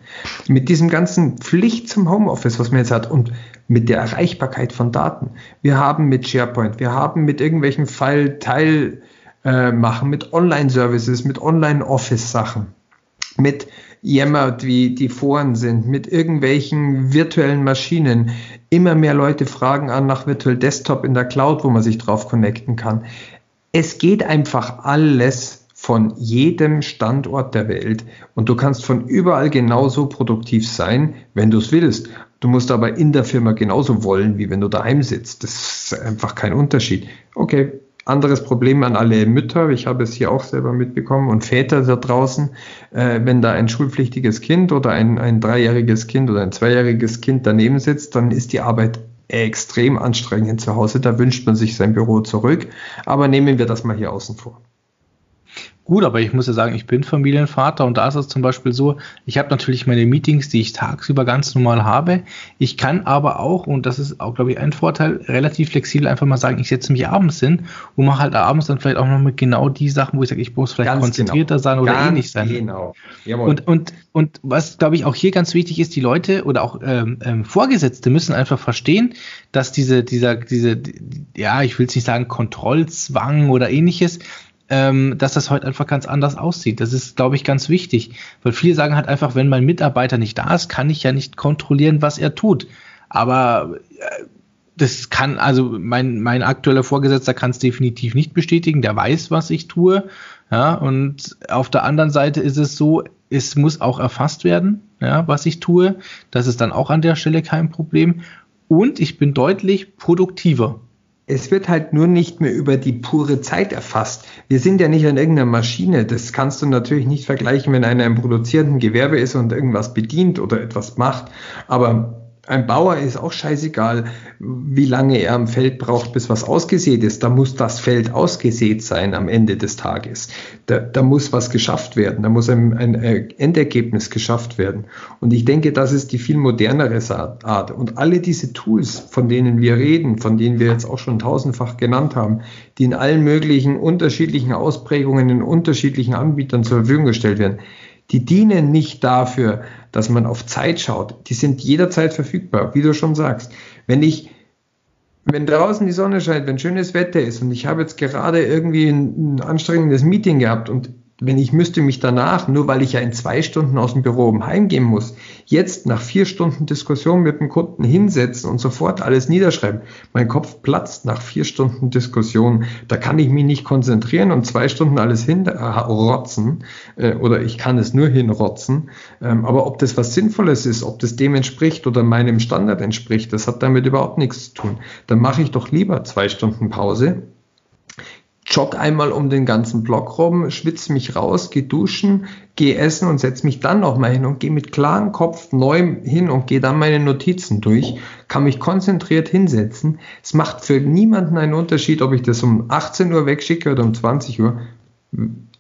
Mit diesem ganzen Pflicht zum Homeoffice, was man jetzt hat, und mit der Erreichbarkeit von Daten. Wir haben mit SharePoint, wir haben mit irgendwelchen File-Teil äh, mit Online-Services, mit Online-Office-Sachen, mit Jammert, wie die Foren sind, mit irgendwelchen virtuellen Maschinen. Immer mehr Leute fragen an nach Virtual Desktop in der Cloud, wo man sich drauf connecten kann. Es geht einfach alles von jedem Standort der Welt und du kannst von überall genauso produktiv sein, wenn du es willst. Du musst aber in der Firma genauso wollen, wie wenn du daheim sitzt. Das ist einfach kein Unterschied. Okay, anderes Problem an alle Mütter, ich habe es hier auch selber mitbekommen, und Väter da draußen, äh, wenn da ein schulpflichtiges Kind oder ein, ein dreijähriges Kind oder ein zweijähriges Kind daneben sitzt, dann ist die Arbeit extrem anstrengend zu Hause. Da wünscht man sich sein Büro zurück. Aber nehmen wir das mal hier außen vor. Gut, aber ich muss ja sagen, ich bin Familienvater und da ist es zum Beispiel so, ich habe natürlich meine Meetings, die ich tagsüber ganz normal habe. Ich kann aber auch, und das ist auch, glaube ich, ein Vorteil, relativ flexibel einfach mal sagen, ich setze mich abends hin und mache halt abends dann vielleicht auch noch mit genau die Sachen, wo ich sage, ich muss vielleicht ganz konzentrierter genau. sein oder ganz ähnlich sein. Genau. Jawohl. Und, und, und was, glaube ich, auch hier ganz wichtig ist, die Leute oder auch ähm, ähm, Vorgesetzte müssen einfach verstehen, dass diese, dieser, diese, ja, ich will es nicht sagen, Kontrollzwang oder ähnliches, ähm, dass das heute einfach ganz anders aussieht. Das ist, glaube ich, ganz wichtig, weil viele sagen halt einfach, wenn mein Mitarbeiter nicht da ist, kann ich ja nicht kontrollieren, was er tut. Aber äh, das kann, also mein, mein aktueller Vorgesetzter kann es definitiv nicht bestätigen, der weiß, was ich tue. Ja, und auf der anderen Seite ist es so, es muss auch erfasst werden, ja, was ich tue. Das ist dann auch an der Stelle kein Problem. Und ich bin deutlich produktiver. Es wird halt nur nicht mehr über die pure Zeit erfasst. Wir sind ja nicht an irgendeiner Maschine. Das kannst du natürlich nicht vergleichen, wenn einer im produzierenden Gewerbe ist und irgendwas bedient oder etwas macht. Aber ein Bauer ist auch scheißegal, wie lange er am Feld braucht, bis was ausgesät ist. Da muss das Feld ausgesät sein am Ende des Tages. Da, da muss was geschafft werden. Da muss ein, ein Endergebnis geschafft werden. Und ich denke, das ist die viel modernere Art. Und alle diese Tools, von denen wir reden, von denen wir jetzt auch schon tausendfach genannt haben, die in allen möglichen unterschiedlichen Ausprägungen in unterschiedlichen Anbietern zur Verfügung gestellt werden, die dienen nicht dafür, dass man auf Zeit schaut. Die sind jederzeit verfügbar, wie du schon sagst. Wenn ich, wenn draußen die Sonne scheint, wenn schönes Wetter ist und ich habe jetzt gerade irgendwie ein, ein anstrengendes Meeting gehabt und wenn ich müsste mich danach, nur weil ich ja in zwei Stunden aus dem Büro heimgehen muss, jetzt nach vier Stunden Diskussion mit dem Kunden hinsetzen und sofort alles niederschreiben. Mein Kopf platzt nach vier Stunden Diskussion. Da kann ich mich nicht konzentrieren und zwei Stunden alles hinrotzen äh, oder ich kann es nur hinrotzen. Ähm, aber ob das was Sinnvolles ist, ob das dem entspricht oder meinem Standard entspricht, das hat damit überhaupt nichts zu tun. Dann mache ich doch lieber zwei Stunden Pause jogge einmal um den ganzen Block rum, schwitze mich raus, gehe duschen, gehe essen und setze mich dann nochmal hin und gehe mit klarem Kopf neu hin und gehe dann meine Notizen durch, kann mich konzentriert hinsetzen. Es macht für niemanden einen Unterschied, ob ich das um 18 Uhr wegschicke oder um 20 Uhr.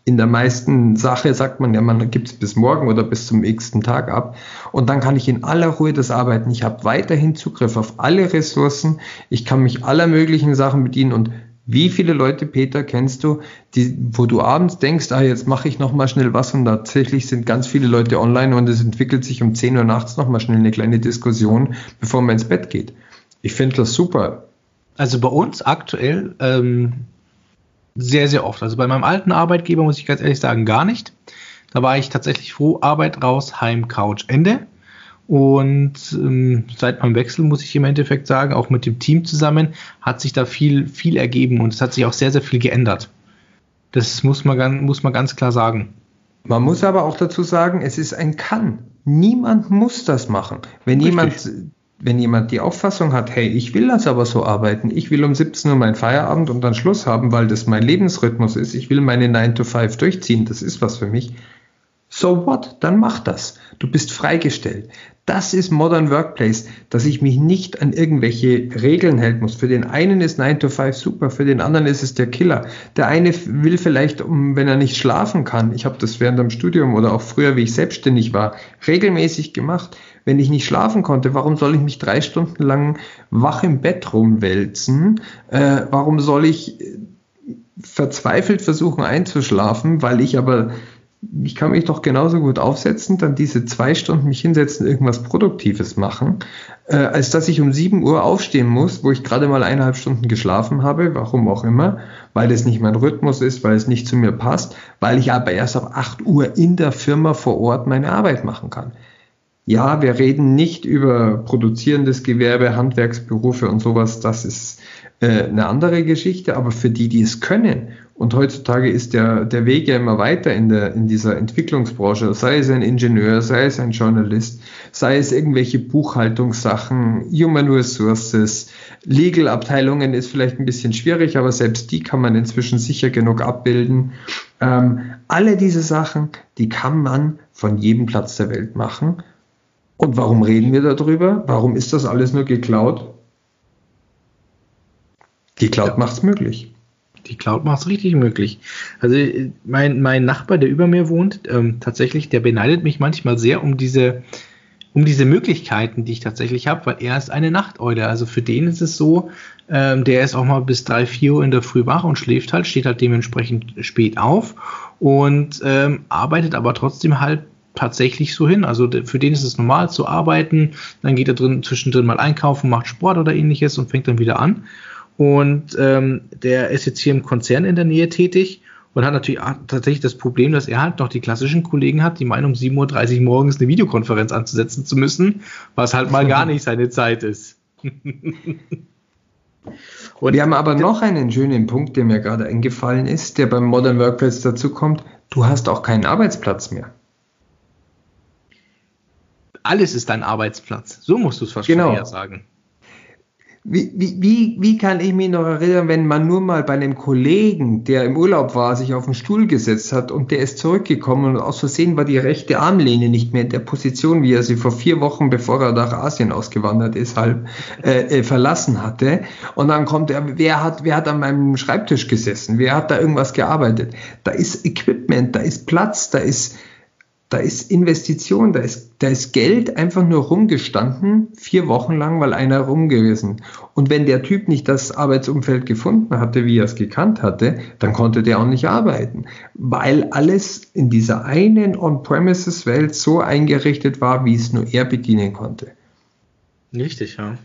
In der meisten Sache sagt man ja, man gibt es bis morgen oder bis zum nächsten Tag ab. Und dann kann ich in aller Ruhe das arbeiten. Ich habe weiterhin Zugriff auf alle Ressourcen. Ich kann mich aller möglichen Sachen bedienen und wie viele Leute, Peter, kennst du, die, wo du abends denkst, ah, jetzt mache ich noch mal schnell was und tatsächlich sind ganz viele Leute online und es entwickelt sich um 10 Uhr nachts noch mal schnell eine kleine Diskussion, bevor man ins Bett geht. Ich finde das super. Also bei uns aktuell ähm, sehr, sehr oft. Also bei meinem alten Arbeitgeber muss ich ganz ehrlich sagen, gar nicht. Da war ich tatsächlich froh, Arbeit raus, Heim, Couch, Ende. Und ähm, seit meinem Wechsel muss ich im Endeffekt sagen, auch mit dem Team zusammen, hat sich da viel, viel ergeben und es hat sich auch sehr, sehr viel geändert. Das muss man, muss man ganz klar sagen. Man muss aber auch dazu sagen, es ist ein Kann. Niemand muss das machen. Wenn Richtig. jemand, wenn jemand die Auffassung hat, hey, ich will das aber so arbeiten, ich will um 17 Uhr meinen Feierabend und dann Schluss haben, weil das mein Lebensrhythmus ist, ich will meine 9 to 5 durchziehen, das ist was für mich. So what? Dann mach das. Du bist freigestellt. Das ist Modern Workplace, dass ich mich nicht an irgendwelche Regeln halten muss. Für den einen ist 9 to 5 super, für den anderen ist es der Killer. Der eine will vielleicht, wenn er nicht schlafen kann, ich habe das während dem Studium oder auch früher, wie ich selbstständig war, regelmäßig gemacht. Wenn ich nicht schlafen konnte, warum soll ich mich drei Stunden lang wach im Bett rumwälzen? Äh, warum soll ich verzweifelt versuchen einzuschlafen, weil ich aber ich kann mich doch genauso gut aufsetzen, dann diese zwei Stunden mich hinsetzen, irgendwas Produktives machen, äh, als dass ich um sieben Uhr aufstehen muss, wo ich gerade mal eineinhalb Stunden geschlafen habe, warum auch immer, weil es nicht mein Rhythmus ist, weil es nicht zu mir passt, weil ich aber erst ab acht Uhr in der Firma vor Ort meine Arbeit machen kann. Ja, wir reden nicht über produzierendes Gewerbe, Handwerksberufe und sowas, das ist äh, eine andere Geschichte, aber für die, die es können und heutzutage ist der, der Weg ja immer weiter in, der, in dieser Entwicklungsbranche, sei es ein Ingenieur, sei es ein Journalist, sei es irgendwelche Buchhaltungssachen, Human Resources, Legal-Abteilungen ist vielleicht ein bisschen schwierig, aber selbst die kann man inzwischen sicher genug abbilden. Ähm, alle diese Sachen, die kann man von jedem Platz der Welt machen. Und warum reden wir darüber? Warum ist das alles nur geklaut? Die Cloud ja. macht es möglich. Die Cloud macht es richtig möglich. Also mein, mein Nachbar, der über mir wohnt, ähm, tatsächlich, der beneidet mich manchmal sehr um diese, um diese Möglichkeiten, die ich tatsächlich habe, weil er ist eine Nachteule. Also für den ist es so, ähm, der ist auch mal bis drei, vier Uhr in der Früh wach und schläft halt, steht halt dementsprechend spät auf und ähm, arbeitet aber trotzdem halt tatsächlich so hin. Also für den ist es normal zu arbeiten, dann geht er drin, zwischendrin mal einkaufen, macht Sport oder ähnliches und fängt dann wieder an. Und ähm, der ist jetzt hier im Konzern in der Nähe tätig und hat natürlich tatsächlich das Problem, dass er halt noch die klassischen Kollegen hat, die meinen, um 7.30 Uhr morgens eine Videokonferenz anzusetzen zu müssen, was halt mal gar nicht seine Zeit ist. und Wir haben aber noch einen schönen Punkt, der mir gerade eingefallen ist, der beim Modern Workplace dazu kommt. Du hast auch keinen Arbeitsplatz mehr. Alles ist dein Arbeitsplatz. So musst du es fast genau. sagen wie, wie, wie kann ich mich noch erinnern, wenn man nur mal bei einem Kollegen, der im Urlaub war, sich auf den Stuhl gesetzt hat und der ist zurückgekommen und aus Versehen war die rechte Armlehne nicht mehr in der Position, wie er sie vor vier Wochen, bevor er nach Asien ausgewandert ist, halb äh, äh, verlassen hatte. Und dann kommt er, wer hat, wer hat an meinem Schreibtisch gesessen? Wer hat da irgendwas gearbeitet? Da ist Equipment, da ist Platz, da ist da ist Investition, da ist, da ist Geld einfach nur rumgestanden, vier Wochen lang, weil einer rum gewesen. Und wenn der Typ nicht das Arbeitsumfeld gefunden hatte, wie er es gekannt hatte, dann konnte der auch nicht arbeiten, weil alles in dieser einen On-Premises-Welt so eingerichtet war, wie es nur er bedienen konnte. Richtig, ja.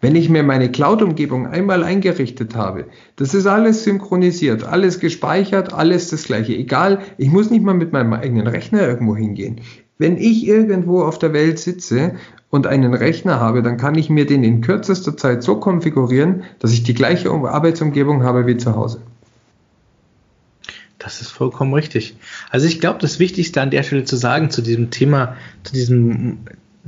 Wenn ich mir meine Cloud-Umgebung einmal eingerichtet habe, das ist alles synchronisiert, alles gespeichert, alles das gleiche. Egal, ich muss nicht mal mit meinem eigenen Rechner irgendwo hingehen. Wenn ich irgendwo auf der Welt sitze und einen Rechner habe, dann kann ich mir den in kürzester Zeit so konfigurieren, dass ich die gleiche Arbeitsumgebung habe wie zu Hause. Das ist vollkommen richtig. Also ich glaube, das Wichtigste an der Stelle zu sagen zu diesem Thema, zu diesem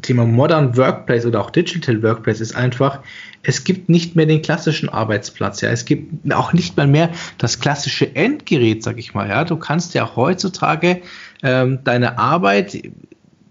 Thema Modern Workplace oder auch Digital Workplace ist einfach, es gibt nicht mehr den klassischen Arbeitsplatz. Ja, es gibt auch nicht mal mehr das klassische Endgerät, sag ich mal. Ja, du kannst ja heutzutage ähm, deine Arbeit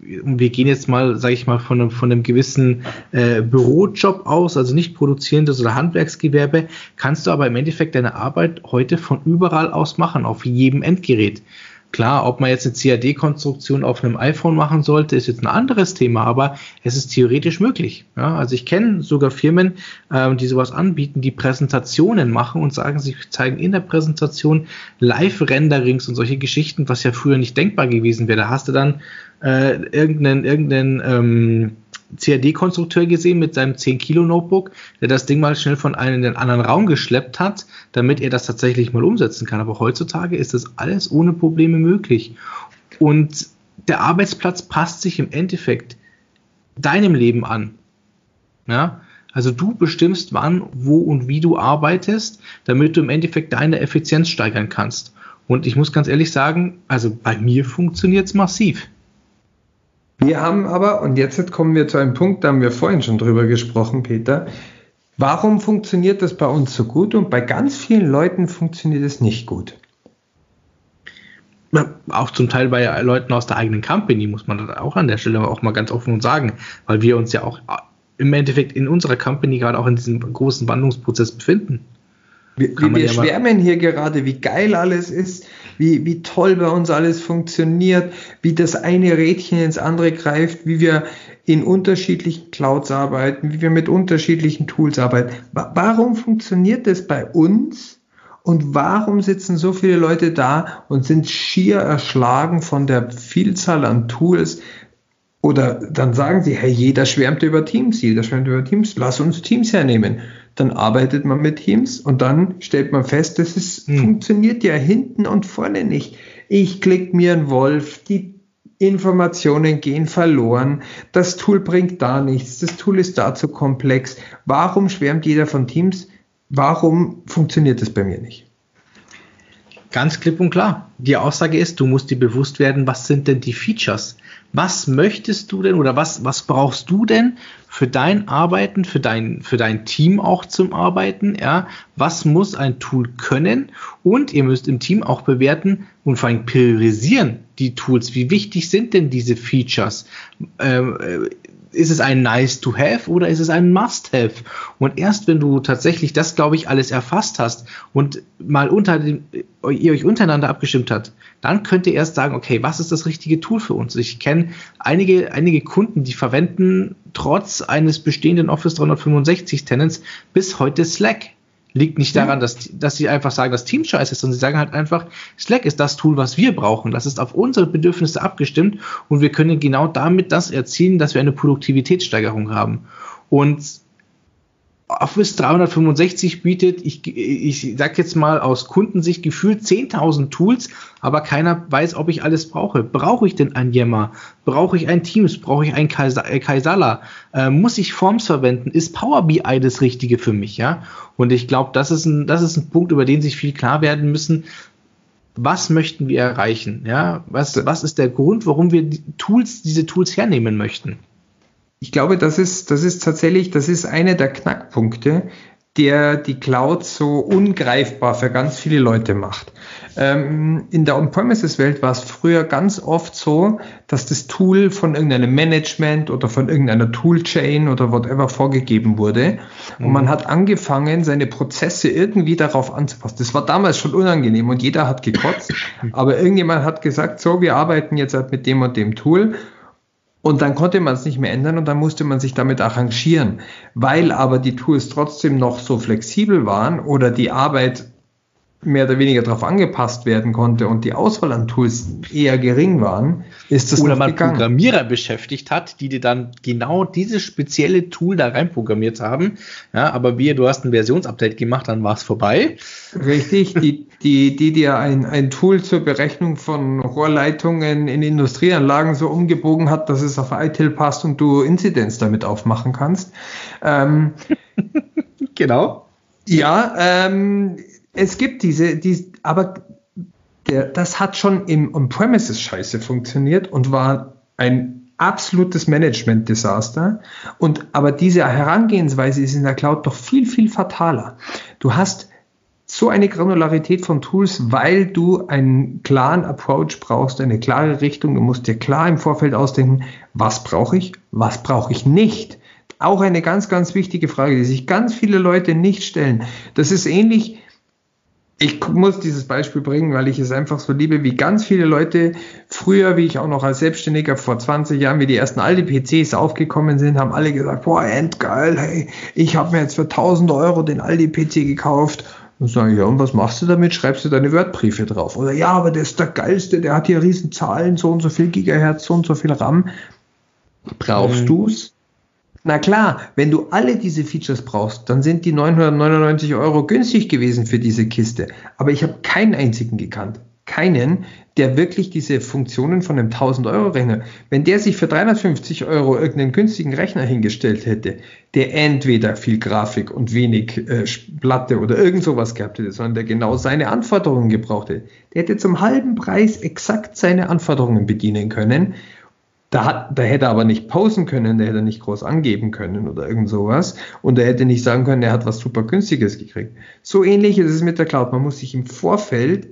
wir gehen jetzt mal, sage ich mal, von einem, von einem gewissen äh, Bürojob aus, also nicht produzierendes oder Handwerksgewerbe, kannst du aber im Endeffekt deine Arbeit heute von überall aus machen, auf jedem Endgerät. Klar, ob man jetzt eine CAD-Konstruktion auf einem iPhone machen sollte, ist jetzt ein anderes Thema, aber es ist theoretisch möglich. Ja, also ich kenne sogar Firmen, ähm, die sowas anbieten, die Präsentationen machen und sagen, sie zeigen in der Präsentation Live-Renderings und solche Geschichten, was ja früher nicht denkbar gewesen wäre. Da hast du dann äh, irgendeinen, irgendeinen ähm, CAD-Konstrukteur gesehen mit seinem 10-Kilo-Notebook, der das Ding mal schnell von einem in den anderen Raum geschleppt hat, damit er das tatsächlich mal umsetzen kann. Aber heutzutage ist das alles ohne Probleme möglich. Und der Arbeitsplatz passt sich im Endeffekt deinem Leben an. Ja? Also du bestimmst, wann, wo und wie du arbeitest, damit du im Endeffekt deine Effizienz steigern kannst. Und ich muss ganz ehrlich sagen, also bei mir funktioniert es massiv. Wir haben aber, und jetzt kommen wir zu einem Punkt, da haben wir vorhin schon drüber gesprochen, Peter. Warum funktioniert das bei uns so gut und bei ganz vielen Leuten funktioniert es nicht gut? auch zum Teil bei Leuten aus der eigenen Company, muss man das auch an der Stelle auch mal ganz offen und sagen, weil wir uns ja auch im Endeffekt in unserer Company gerade auch in diesem großen Wandlungsprozess befinden. Wir, wir ja schwärmen hier gerade, wie geil alles ist, wie, wie toll bei uns alles funktioniert, wie das eine Rädchen ins andere greift, wie wir in unterschiedlichen Clouds arbeiten, wie wir mit unterschiedlichen Tools arbeiten. Warum funktioniert das bei uns? Und warum sitzen so viele Leute da und sind schier erschlagen von der Vielzahl an Tools? Oder dann sagen sie, hey, jeder schwärmt über Teams, jeder schwärmt über Teams, lass uns Teams hernehmen dann arbeitet man mit Teams und dann stellt man fest, dass es hm. funktioniert ja hinten und vorne nicht. Ich klicke mir einen Wolf, die Informationen gehen verloren, das Tool bringt da nichts, das Tool ist da zu komplex. Warum schwärmt jeder von Teams? Warum funktioniert das bei mir nicht? Ganz klipp und klar. Die Aussage ist, du musst dir bewusst werden, was sind denn die Features? Was möchtest du denn oder was, was brauchst du denn für dein Arbeiten, für dein, für dein Team auch zum Arbeiten? Ja, was muss ein Tool können? Und ihr müsst im Team auch bewerten und vor allem priorisieren die Tools. Wie wichtig sind denn diese Features? Ähm, äh, ist es ein nice to have oder ist es ein must have? Und erst wenn du tatsächlich das, glaube ich, alles erfasst hast und mal unter dem, ihr euch untereinander abgestimmt habt, dann könnt ihr erst sagen, okay, was ist das richtige Tool für uns? Ich kenne einige, einige Kunden, die verwenden trotz eines bestehenden Office 365 Tenants bis heute Slack. Liegt nicht daran, dass, dass sie einfach sagen, dass Team scheiße ist, sondern sie sagen halt einfach, Slack ist das Tool, was wir brauchen. Das ist auf unsere Bedürfnisse abgestimmt und wir können genau damit das erzielen, dass wir eine Produktivitätssteigerung haben. Und Office 365 bietet, ich, ich sag jetzt mal aus Kundensicht gefühlt 10.000 Tools, aber keiner weiß, ob ich alles brauche. Brauche ich denn ein Yammer? Brauche ich ein Teams? Brauche ich ein äh, Kaisala? Äh, muss ich Forms verwenden? Ist Power BI das Richtige für mich? Ja? Und ich glaube, das ist ein, das ist ein Punkt, über den sich viel klar werden müssen. Was möchten wir erreichen? Ja? Was, was ist der Grund, warum wir die Tools, diese Tools hernehmen möchten? Ich glaube, das ist, das ist tatsächlich, das ist einer der Knackpunkte, der die Cloud so ungreifbar für ganz viele Leute macht. Ähm, in der On-Premises-Welt war es früher ganz oft so, dass das Tool von irgendeinem Management oder von irgendeiner Toolchain oder whatever vorgegeben wurde. Mhm. Und man hat angefangen, seine Prozesse irgendwie darauf anzupassen. Das war damals schon unangenehm und jeder hat gekotzt. aber irgendjemand hat gesagt, so, wir arbeiten jetzt halt mit dem und dem Tool. Und dann konnte man es nicht mehr ändern und dann musste man sich damit arrangieren. Weil aber die Tools trotzdem noch so flexibel waren oder die Arbeit mehr oder weniger darauf angepasst werden konnte und die Auswahl an Tools eher gering waren, ist das Oder man gegangen. Programmierer beschäftigt hat, die dir dann genau dieses spezielle Tool da reinprogrammiert haben. Ja, aber wie du hast ein Versionsupdate gemacht, dann war es vorbei. Richtig, die, die, die dir ein, ein Tool zur Berechnung von Rohrleitungen in Industrieanlagen so umgebogen hat, dass es auf ITIL passt und du Inzidenz damit aufmachen kannst. Ähm, genau. Ja, ähm, es gibt diese, die, aber der, das hat schon im On-Premises scheiße funktioniert und war ein absolutes Management-Desaster. Aber diese Herangehensweise ist in der Cloud doch viel, viel fataler. Du hast so eine Granularität von Tools, weil du einen klaren Approach brauchst, eine klare Richtung. Du musst dir klar im Vorfeld ausdenken, was brauche ich, was brauche ich nicht. Auch eine ganz, ganz wichtige Frage, die sich ganz viele Leute nicht stellen. Das ist ähnlich ich muss dieses Beispiel bringen, weil ich es einfach so liebe, wie ganz viele Leute früher, wie ich auch noch als Selbstständiger vor 20 Jahren, wie die ersten Aldi-PCs aufgekommen sind, haben alle gesagt, boah, endgeil, hey, ich habe mir jetzt für 1000 Euro den Aldi-PC gekauft. Und sage ich, ja, und was machst du damit? Schreibst du deine Wordbriefe drauf? Oder ja, aber der ist der geilste, der hat hier riesen Zahlen, so und so viel Gigahertz, so und so viel RAM. Brauchst mhm. du's? Na klar, wenn du alle diese Features brauchst, dann sind die 999 Euro günstig gewesen für diese Kiste. Aber ich habe keinen einzigen gekannt. Keinen, der wirklich diese Funktionen von einem 1000 Euro Rechner, wenn der sich für 350 Euro irgendeinen günstigen Rechner hingestellt hätte, der entweder viel Grafik und wenig äh, Platte oder irgend sowas gehabt hätte, sondern der genau seine Anforderungen gebraucht hätte, der hätte zum halben Preis exakt seine Anforderungen bedienen können da, hat, da hätte er aber nicht posen können, der hätte nicht groß angeben können oder irgend sowas. Und er hätte nicht sagen können, er hat was super günstiges gekriegt. So ähnlich ist es mit der Cloud. Man muss sich im Vorfeld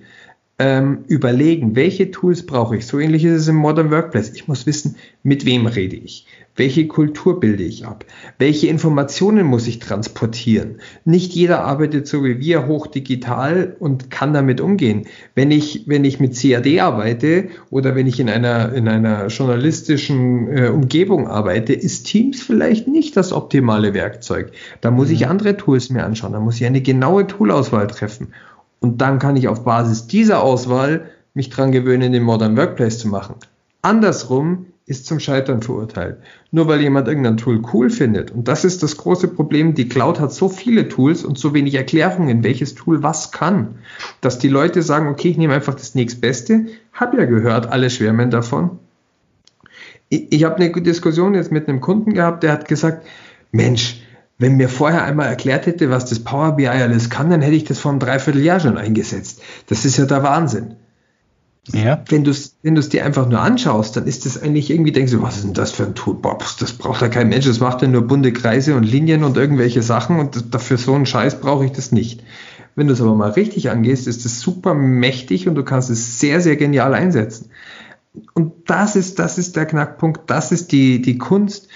ähm, überlegen, welche Tools brauche ich. So ähnlich ist es im Modern Workplace. Ich muss wissen, mit wem rede ich. Welche Kultur bilde ich ab? Welche Informationen muss ich transportieren? Nicht jeder arbeitet so wie wir hochdigital und kann damit umgehen. Wenn ich, wenn ich mit CAD arbeite oder wenn ich in einer, in einer journalistischen äh, Umgebung arbeite, ist Teams vielleicht nicht das optimale Werkzeug. Da muss mhm. ich andere Tools mir anschauen. Da muss ich eine genaue Toolauswahl treffen. Und dann kann ich auf Basis dieser Auswahl mich dran gewöhnen, den Modern Workplace zu machen. Andersrum ist zum Scheitern verurteilt. Nur weil jemand irgendein Tool cool findet. Und das ist das große Problem. Die Cloud hat so viele Tools und so wenig Erklärungen, welches Tool was kann, dass die Leute sagen, okay, ich nehme einfach das nächstbeste. Hab ja gehört, alle schwärmen davon. Ich, ich habe eine Diskussion jetzt mit einem Kunden gehabt, der hat gesagt, Mensch, wenn mir vorher einmal erklärt hätte, was das Power BI alles kann, dann hätte ich das vor einem Dreivierteljahr schon eingesetzt. Das ist ja der Wahnsinn. Ja. Wenn du es wenn dir einfach nur anschaust, dann ist das eigentlich irgendwie, denkst du, was ist denn das für ein Tool? Boah, das braucht ja kein Mensch, das macht ja nur bunte Kreise und Linien und irgendwelche Sachen und dafür so einen Scheiß brauche ich das nicht. Wenn du es aber mal richtig angehst, ist es super mächtig und du kannst es sehr, sehr genial einsetzen. Und das ist, das ist der Knackpunkt, das ist die, die Kunst,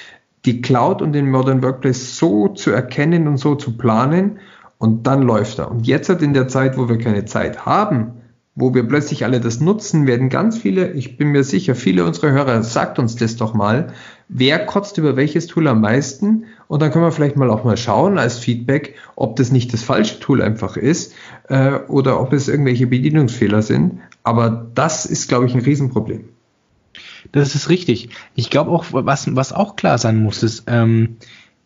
die Cloud und den Modern Workplace so zu erkennen und so zu planen und dann läuft er. Und jetzt hat in der Zeit, wo wir keine Zeit haben, wo wir plötzlich alle das nutzen, werden ganz viele, ich bin mir sicher, viele unserer Hörer, sagt uns das doch mal, wer kotzt über welches Tool am meisten und dann können wir vielleicht mal auch mal schauen als Feedback, ob das nicht das falsche Tool einfach ist äh, oder ob es irgendwelche Bedienungsfehler sind. Aber das ist, glaube ich, ein Riesenproblem. Das ist richtig. Ich glaube auch, was, was auch klar sein muss, ist, ähm,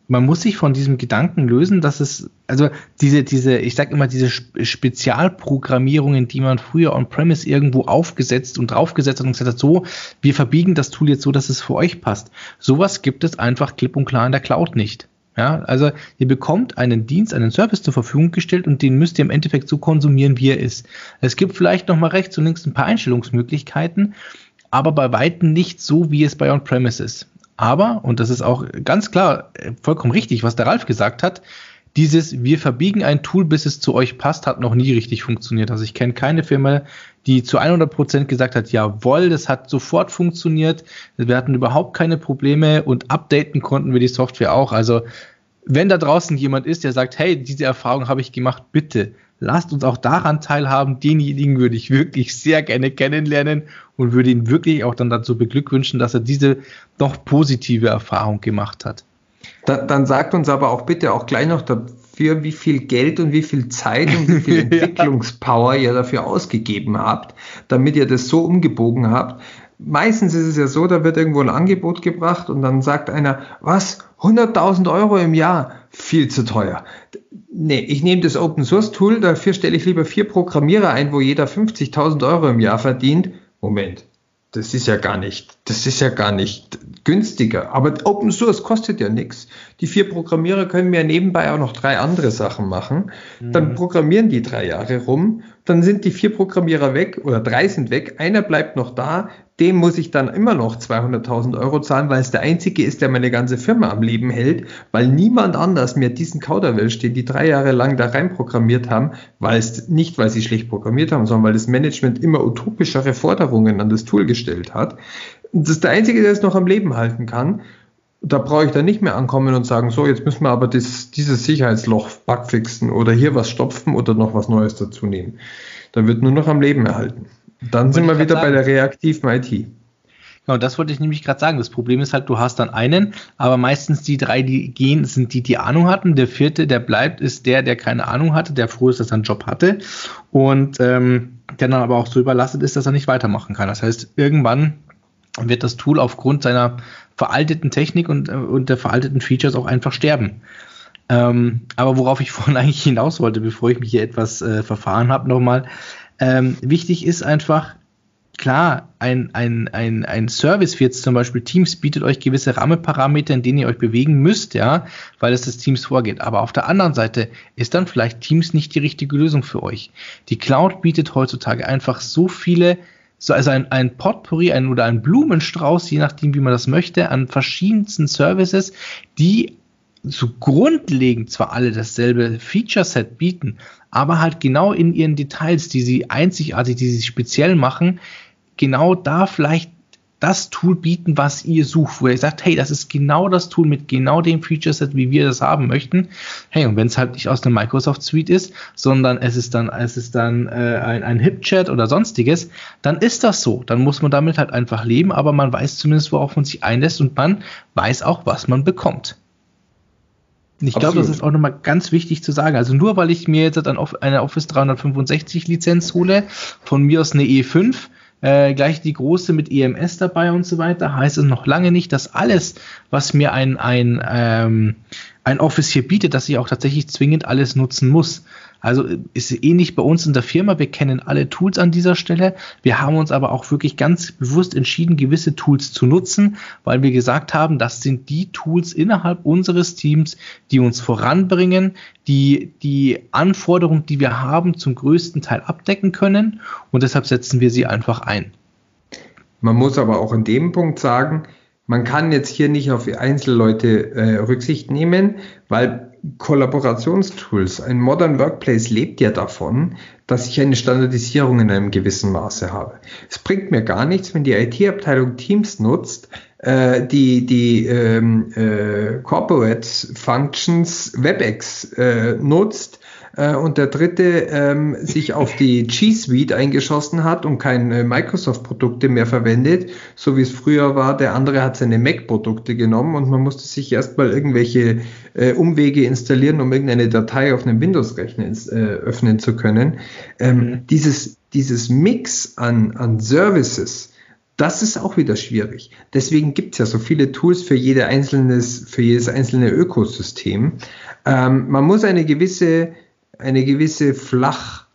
man muss sich von diesem Gedanken lösen, dass es, also diese, diese, ich sag immer, diese Spezialprogrammierungen, die man früher on-premise irgendwo aufgesetzt und draufgesetzt hat und gesagt hat, so, wir verbiegen das Tool jetzt so, dass es für euch passt. Sowas gibt es einfach klipp und klar in der Cloud nicht. Ja, also ihr bekommt einen Dienst, einen Service zur Verfügung gestellt und den müsst ihr im Endeffekt so konsumieren, wie er ist. Es gibt vielleicht noch mal rechts und links ein paar Einstellungsmöglichkeiten, aber bei weitem nicht so, wie es bei On-Premise ist. Aber, und das ist auch ganz klar äh, vollkommen richtig, was der Ralf gesagt hat, dieses wir verbiegen ein Tool, bis es zu euch passt, hat noch nie richtig funktioniert. Also ich kenne keine Firma, die zu 100 Prozent gesagt hat, jawohl, das hat sofort funktioniert, wir hatten überhaupt keine Probleme und updaten konnten wir die Software auch. Also wenn da draußen jemand ist, der sagt, hey, diese Erfahrung habe ich gemacht, bitte lasst uns auch daran teilhaben. Denjenigen würde ich wirklich sehr gerne kennenlernen und würde ihn wirklich auch dann dazu beglückwünschen, dass er diese doch positive Erfahrung gemacht hat. Dann, dann sagt uns aber auch bitte auch gleich noch dafür, wie viel Geld und wie viel Zeit und wie viel Entwicklungspower ihr dafür ausgegeben habt, damit ihr das so umgebogen habt. Meistens ist es ja so, da wird irgendwo ein Angebot gebracht und dann sagt einer, was, 100.000 Euro im Jahr, viel zu teuer. Nee, ich nehme das Open Source Tool, dafür stelle ich lieber vier Programmierer ein, wo jeder 50.000 Euro im Jahr verdient. Moment, das ist ja gar nicht, das ist ja gar nicht günstiger. Aber Open Source kostet ja nichts. Die vier Programmierer können mir nebenbei auch noch drei andere Sachen machen. Dann mhm. programmieren die drei Jahre rum. Dann sind die vier Programmierer weg oder drei sind weg. Einer bleibt noch da dem muss ich dann immer noch 200.000 Euro zahlen, weil es der einzige ist, der meine ganze Firma am Leben hält, weil niemand anders mir diesen Kauderwelsch, den die drei Jahre lang da rein programmiert haben, weil es nicht, weil sie schlecht programmiert haben, sondern weil das Management immer utopischere Forderungen an das Tool gestellt hat. das ist der einzige, der es noch am Leben halten kann. Da brauche ich dann nicht mehr ankommen und sagen, so, jetzt müssen wir aber das, dieses Sicherheitsloch bugfixen oder hier was stopfen oder noch was Neues dazu nehmen. Da wird nur noch am Leben erhalten. Dann sind wir wieder bei der reaktiven IT. Genau, das wollte ich nämlich gerade sagen. Das Problem ist halt, du hast dann einen, aber meistens die drei, die gehen, sind die, die Ahnung hatten. Der vierte, der bleibt, ist der, der keine Ahnung hatte, der froh ist, dass er einen Job hatte und ähm, der dann aber auch so überlastet ist, dass er nicht weitermachen kann. Das heißt, irgendwann wird das Tool aufgrund seiner veralteten Technik und, und der veralteten Features auch einfach sterben. Ähm, aber worauf ich vorhin eigentlich hinaus wollte, bevor ich mich hier etwas äh, verfahren habe, nochmal, ähm, wichtig ist einfach, klar, ein, ein, ein, ein Service wie jetzt zum Beispiel Teams bietet euch gewisse Rahmenparameter, in denen ihr euch bewegen müsst, ja, weil es das Teams vorgeht. Aber auf der anderen Seite ist dann vielleicht Teams nicht die richtige Lösung für euch. Die Cloud bietet heutzutage einfach so viele also ein, ein Potpourri ein, oder ein Blumenstrauß, je nachdem, wie man das möchte, an verschiedensten Services, die so grundlegend zwar alle dasselbe Feature-Set bieten, aber halt genau in ihren Details, die sie einzigartig, die sie speziell machen, genau da vielleicht das Tool bieten, was ihr sucht, wo ihr sagt, hey, das ist genau das Tool mit genau dem Feature-Set, wie wir das haben möchten. Hey, und wenn es halt nicht aus der Microsoft Suite ist, sondern es ist dann, es ist dann äh, ein, ein HipChat oder sonstiges, dann ist das so. Dann muss man damit halt einfach leben, aber man weiß zumindest, worauf man sich einlässt und man weiß auch, was man bekommt. Ich glaube, das ist auch nochmal ganz wichtig zu sagen. Also nur weil ich mir jetzt eine Office 365 Lizenz hole, von mir aus eine E5, äh, gleich die große mit EMS dabei und so weiter, heißt es noch lange nicht, dass alles, was mir ein, ein, ähm, ein Office hier bietet, dass ich auch tatsächlich zwingend alles nutzen muss. Also ist ähnlich bei uns in der Firma. Wir kennen alle Tools an dieser Stelle. Wir haben uns aber auch wirklich ganz bewusst entschieden, gewisse Tools zu nutzen, weil wir gesagt haben, das sind die Tools innerhalb unseres Teams, die uns voranbringen, die die Anforderungen, die wir haben, zum größten Teil abdecken können. Und deshalb setzen wir sie einfach ein. Man muss aber auch in dem Punkt sagen, man kann jetzt hier nicht auf Einzelleute äh, Rücksicht nehmen, weil Kollaborationstools, ein Modern Workplace lebt ja davon, dass ich eine Standardisierung in einem gewissen Maße habe. Es bringt mir gar nichts, wenn die IT-Abteilung Teams nutzt, äh, die die ähm, äh, Corporate Functions WebEx äh, nutzt äh, und der dritte ähm, sich auf die G Suite eingeschossen hat und keine Microsoft-Produkte mehr verwendet, so wie es früher war. Der andere hat seine Mac-Produkte genommen und man musste sich erstmal irgendwelche äh, Umwege installieren, um irgendeine Datei auf einem Windows-Rechner äh, öffnen zu können. Ähm, mhm. Dieses, dieses Mix an, an Services, das ist auch wieder schwierig. Deswegen gibt es ja so viele Tools für, jede einzelnes, für jedes einzelne Ökosystem. Ähm, man muss eine gewisse eine gewisse Flach,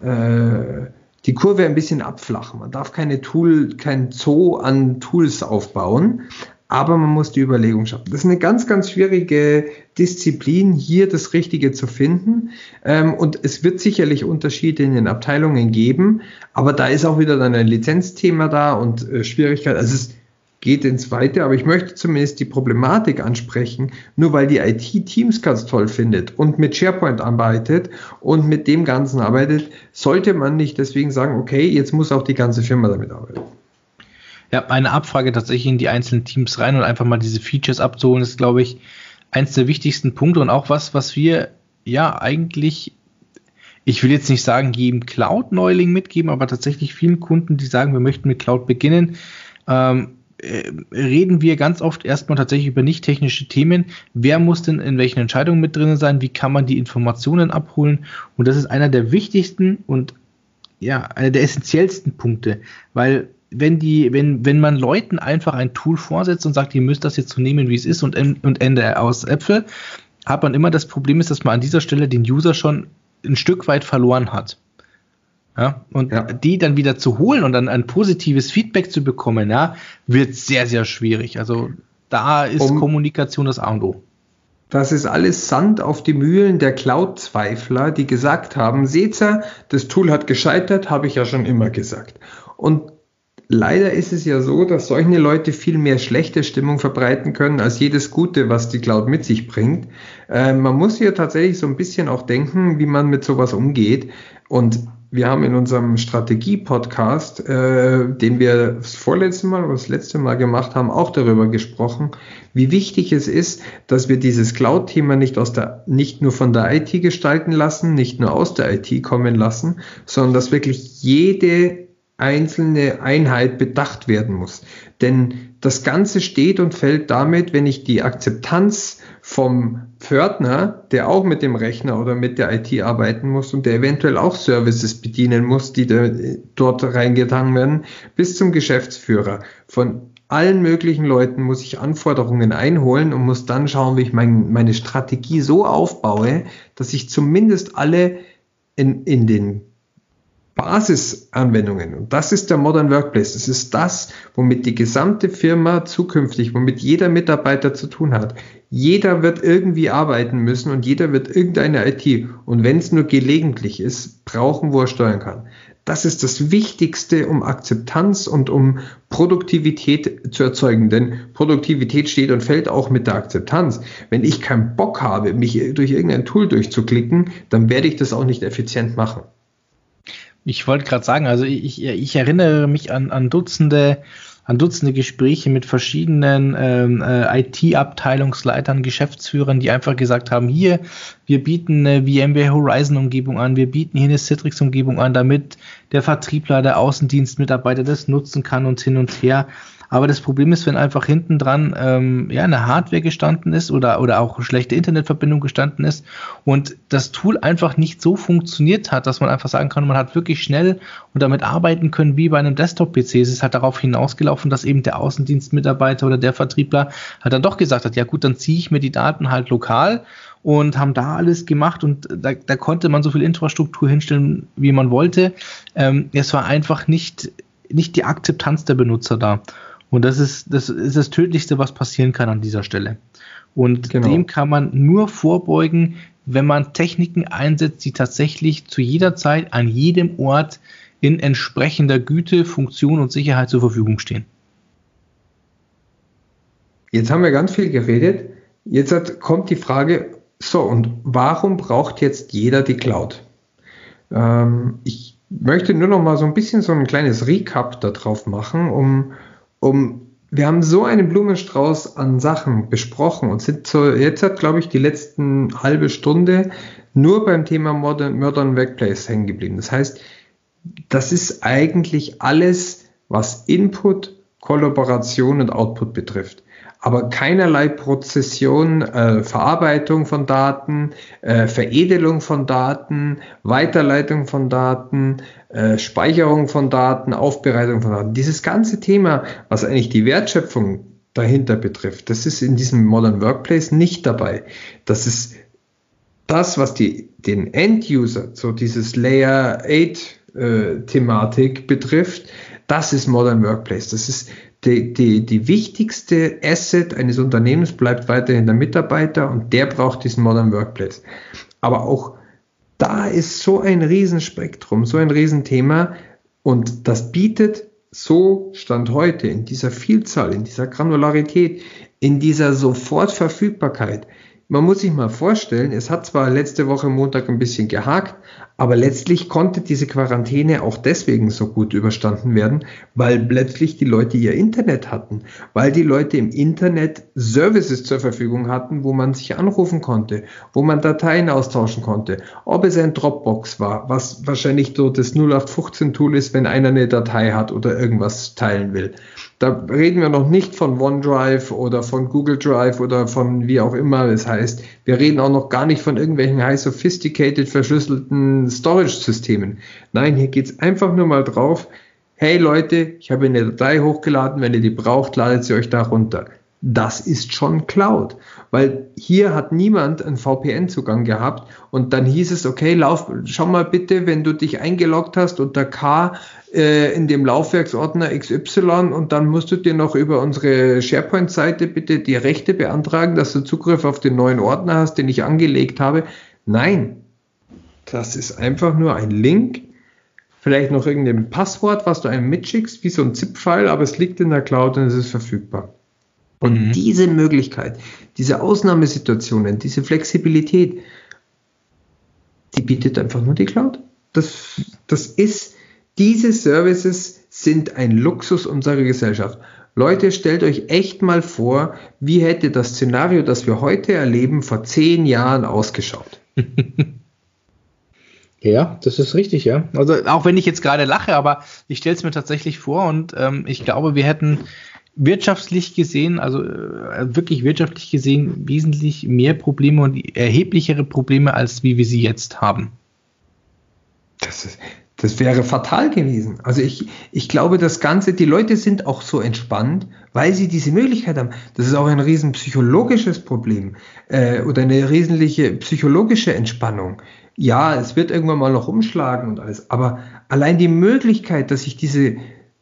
äh, die Kurve ein bisschen abflachen. Man darf keine Tool, kein Zoo an Tools aufbauen, aber man muss die Überlegung schaffen. Das ist eine ganz, ganz schwierige Disziplin, hier das Richtige zu finden. Ähm, und es wird sicherlich Unterschiede in den Abteilungen geben, aber da ist auch wieder dann ein Lizenzthema da und äh, Schwierigkeit. Also es ist geht ins Weite, aber ich möchte zumindest die Problematik ansprechen, nur weil die IT Teams ganz toll findet und mit SharePoint arbeitet und mit dem Ganzen arbeitet, sollte man nicht deswegen sagen, okay, jetzt muss auch die ganze Firma damit arbeiten. Ja, eine Abfrage tatsächlich in die einzelnen Teams rein und einfach mal diese Features abzuholen, ist, glaube ich, eins der wichtigsten Punkte und auch was, was wir ja eigentlich ich will jetzt nicht sagen, jedem Cloud-Neuling mitgeben, aber tatsächlich vielen Kunden, die sagen, wir möchten mit Cloud beginnen, ähm, äh, reden wir ganz oft erstmal tatsächlich über nicht technische Themen. Wer muss denn in welchen Entscheidungen mit drin sein? Wie kann man die Informationen abholen? Und das ist einer der wichtigsten und ja, einer der essentiellsten Punkte, weil wenn die, wenn, wenn man Leuten einfach ein Tool vorsetzt und sagt, ihr müsst das jetzt so nehmen, wie es ist und, und Ende aus Äpfel, hat man immer das Problem ist, dass man an dieser Stelle den User schon ein Stück weit verloren hat. Ja, und ja. die dann wieder zu holen und dann ein positives Feedback zu bekommen, ja, wird sehr, sehr schwierig. Also da ist um, Kommunikation das A und O. Das ist alles Sand auf die Mühlen der Cloud-Zweifler, die gesagt haben, seht ihr, das Tool hat gescheitert, habe ich ja schon immer gesagt. Und leider ist es ja so, dass solche Leute viel mehr schlechte Stimmung verbreiten können als jedes Gute, was die Cloud mit sich bringt. Äh, man muss hier tatsächlich so ein bisschen auch denken, wie man mit sowas umgeht. Und wir haben in unserem Strategie-Podcast, äh, den wir das vorletzte Mal oder das letzte Mal gemacht haben, auch darüber gesprochen, wie wichtig es ist, dass wir dieses Cloud-Thema nicht nicht nur von der IT gestalten lassen, nicht nur aus der IT kommen lassen, sondern dass wirklich jede einzelne Einheit bedacht werden muss. Denn das Ganze steht und fällt damit, wenn ich die Akzeptanz vom Pförtner, der auch mit dem Rechner oder mit der IT arbeiten muss und der eventuell auch Services bedienen muss, die da, dort reingetan werden, bis zum Geschäftsführer. Von allen möglichen Leuten muss ich Anforderungen einholen und muss dann schauen, wie ich mein, meine Strategie so aufbaue, dass ich zumindest alle in, in den Basisanwendungen. Und das ist der Modern Workplace. Das ist das, womit die gesamte Firma zukünftig, womit jeder Mitarbeiter zu tun hat. Jeder wird irgendwie arbeiten müssen und jeder wird irgendeine IT. Und wenn es nur gelegentlich ist, brauchen, wo er steuern kann. Das ist das Wichtigste, um Akzeptanz und um Produktivität zu erzeugen. Denn Produktivität steht und fällt auch mit der Akzeptanz. Wenn ich keinen Bock habe, mich durch irgendein Tool durchzuklicken, dann werde ich das auch nicht effizient machen. Ich wollte gerade sagen, also ich, ich erinnere mich an, an Dutzende an Dutzende Gespräche mit verschiedenen ähm, äh, IT-Abteilungsleitern, Geschäftsführern, die einfach gesagt haben, hier, wir bieten eine VMware Horizon-Umgebung an, wir bieten hier eine Citrix-Umgebung an, damit der Vertriebler, der Außendienstmitarbeiter das nutzen kann und hin und her. Aber das Problem ist, wenn einfach hinten dran ähm, ja, eine Hardware gestanden ist oder, oder auch schlechte Internetverbindung gestanden ist und das Tool einfach nicht so funktioniert hat, dass man einfach sagen kann, man hat wirklich schnell und damit arbeiten können wie bei einem Desktop-PC. Es ist halt darauf hinausgelaufen, dass eben der Außendienstmitarbeiter oder der Vertriebler halt dann doch gesagt hat, ja gut, dann ziehe ich mir die Daten halt lokal und haben da alles gemacht und da, da konnte man so viel Infrastruktur hinstellen, wie man wollte. Ähm, es war einfach nicht, nicht die Akzeptanz der Benutzer da. Und das ist, das ist das Tödlichste, was passieren kann an dieser Stelle. Und genau. dem kann man nur vorbeugen, wenn man Techniken einsetzt, die tatsächlich zu jeder Zeit an jedem Ort in entsprechender Güte, Funktion und Sicherheit zur Verfügung stehen. Jetzt haben wir ganz viel geredet. Jetzt kommt die Frage, so, und warum braucht jetzt jeder die Cloud? Ähm, ich möchte nur noch mal so ein bisschen so ein kleines Recap darauf machen, um um wir haben so einen Blumenstrauß an Sachen besprochen und sind so, jetzt hat, glaube ich, die letzten halbe Stunde nur beim Thema Modern, Modern Workplace hängen geblieben. Das heißt, das ist eigentlich alles, was Input, Kollaboration und Output betrifft aber keinerlei Prozession, äh, Verarbeitung von Daten, äh, Veredelung von Daten, Weiterleitung von Daten, äh, Speicherung von Daten, Aufbereitung von Daten. Dieses ganze Thema, was eigentlich die Wertschöpfung dahinter betrifft, das ist in diesem Modern Workplace nicht dabei. Das ist das, was die, den End-User, so dieses Layer 8 äh, Thematik betrifft, das ist Modern Workplace. Das ist die, die, die wichtigste Asset eines Unternehmens bleibt weiterhin der Mitarbeiter und der braucht diesen Modern Workplace. Aber auch da ist so ein Riesenspektrum, so ein Riesenthema und das bietet so Stand heute in dieser Vielzahl, in dieser Granularität, in dieser Sofortverfügbarkeit, man muss sich mal vorstellen, es hat zwar letzte Woche Montag ein bisschen gehakt, aber letztlich konnte diese Quarantäne auch deswegen so gut überstanden werden, weil plötzlich die Leute ihr Internet hatten, weil die Leute im Internet Services zur Verfügung hatten, wo man sich anrufen konnte, wo man Dateien austauschen konnte, ob es ein Dropbox war, was wahrscheinlich so das 0815-Tool ist, wenn einer eine Datei hat oder irgendwas teilen will. Da reden wir noch nicht von OneDrive oder von Google Drive oder von wie auch immer es heißt. Wir reden auch noch gar nicht von irgendwelchen high sophisticated verschlüsselten Storage-Systemen. Nein, hier geht's einfach nur mal drauf. Hey Leute, ich habe eine Datei hochgeladen, wenn ihr die braucht, ladet sie euch da runter das ist schon Cloud, weil hier hat niemand einen VPN-Zugang gehabt und dann hieß es, okay, lauf, schau mal bitte, wenn du dich eingeloggt hast unter K äh, in dem Laufwerksordner XY und dann musst du dir noch über unsere SharePoint-Seite bitte die Rechte beantragen, dass du Zugriff auf den neuen Ordner hast, den ich angelegt habe. Nein, das ist einfach nur ein Link, vielleicht noch irgendein Passwort, was du einem mitschickst, wie so ein ZIP-File, aber es liegt in der Cloud und es ist verfügbar. Und mhm. diese Möglichkeit, diese Ausnahmesituationen, diese Flexibilität, die bietet einfach nur die Cloud. Das, das ist, diese Services sind ein Luxus unserer Gesellschaft. Leute, stellt euch echt mal vor, wie hätte das Szenario, das wir heute erleben, vor zehn Jahren ausgeschaut. Ja, das ist richtig, ja. Also auch wenn ich jetzt gerade lache, aber ich stelle es mir tatsächlich vor und ähm, ich glaube, wir hätten wirtschaftlich gesehen, also äh, wirklich wirtschaftlich gesehen, wesentlich mehr Probleme und erheblichere Probleme, als wie wir sie jetzt haben. Das, ist, das wäre fatal gewesen. Also ich, ich glaube, das Ganze, die Leute sind auch so entspannt, weil sie diese Möglichkeit haben. Das ist auch ein riesen psychologisches Problem äh, oder eine wesentliche psychologische Entspannung. Ja, es wird irgendwann mal noch umschlagen und alles, aber allein die Möglichkeit, dass ich diese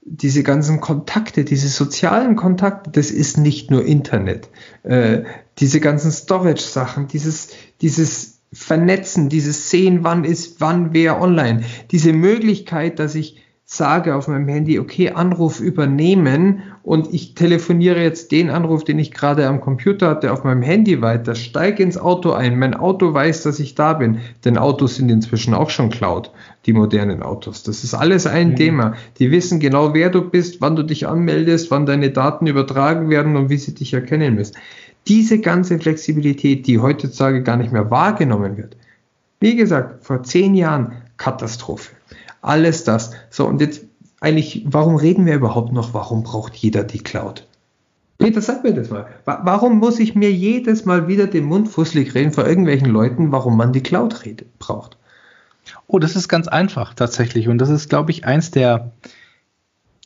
diese ganzen Kontakte, diese sozialen Kontakte, das ist nicht nur Internet. Äh, diese ganzen Storage-Sachen, dieses, dieses Vernetzen, dieses Sehen, wann ist, wann wer online, diese Möglichkeit, dass ich sage auf meinem Handy, okay, Anruf übernehmen und ich telefoniere jetzt den Anruf, den ich gerade am Computer hatte, auf meinem Handy weiter, steige ins Auto ein, mein Auto weiß, dass ich da bin, denn Autos sind inzwischen auch schon Cloud, die modernen Autos. Das ist alles ein mhm. Thema. Die wissen genau, wer du bist, wann du dich anmeldest, wann deine Daten übertragen werden und wie sie dich erkennen müssen. Diese ganze Flexibilität, die heutzutage gar nicht mehr wahrgenommen wird. Wie gesagt, vor zehn Jahren Katastrophe. Alles das. So, und jetzt eigentlich, warum reden wir überhaupt noch? Warum braucht jeder die Cloud? Peter, sag mir das mal. Warum muss ich mir jedes Mal wieder den Mund fusselig reden vor irgendwelchen Leuten, warum man die Cloud redet, braucht? Oh, das ist ganz einfach tatsächlich. Und das ist, glaube ich, eins der,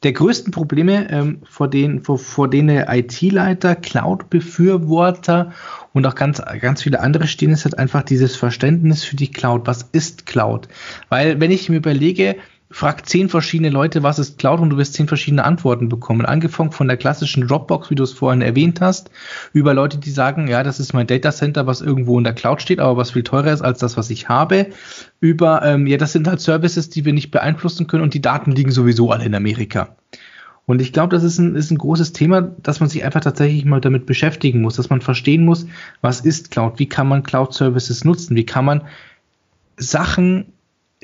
der größten Probleme, ähm, vor, denen, vor, vor denen IT-Leiter, Cloud-Befürworter und auch ganz, ganz viele andere stehen, ist halt einfach dieses Verständnis für die Cloud. Was ist Cloud? Weil, wenn ich mir überlege, frag zehn verschiedene Leute, was ist Cloud und du wirst zehn verschiedene Antworten bekommen. Angefangen von der klassischen Dropbox, wie du es vorhin erwähnt hast, über Leute, die sagen, ja, das ist mein Datacenter, was irgendwo in der Cloud steht, aber was viel teurer ist als das, was ich habe. Über, ähm, ja, das sind halt Services, die wir nicht beeinflussen können und die Daten liegen sowieso alle in Amerika. Und ich glaube, das ist ein, ist ein großes Thema, dass man sich einfach tatsächlich mal damit beschäftigen muss, dass man verstehen muss, was ist Cloud, wie kann man Cloud-Services nutzen, wie kann man Sachen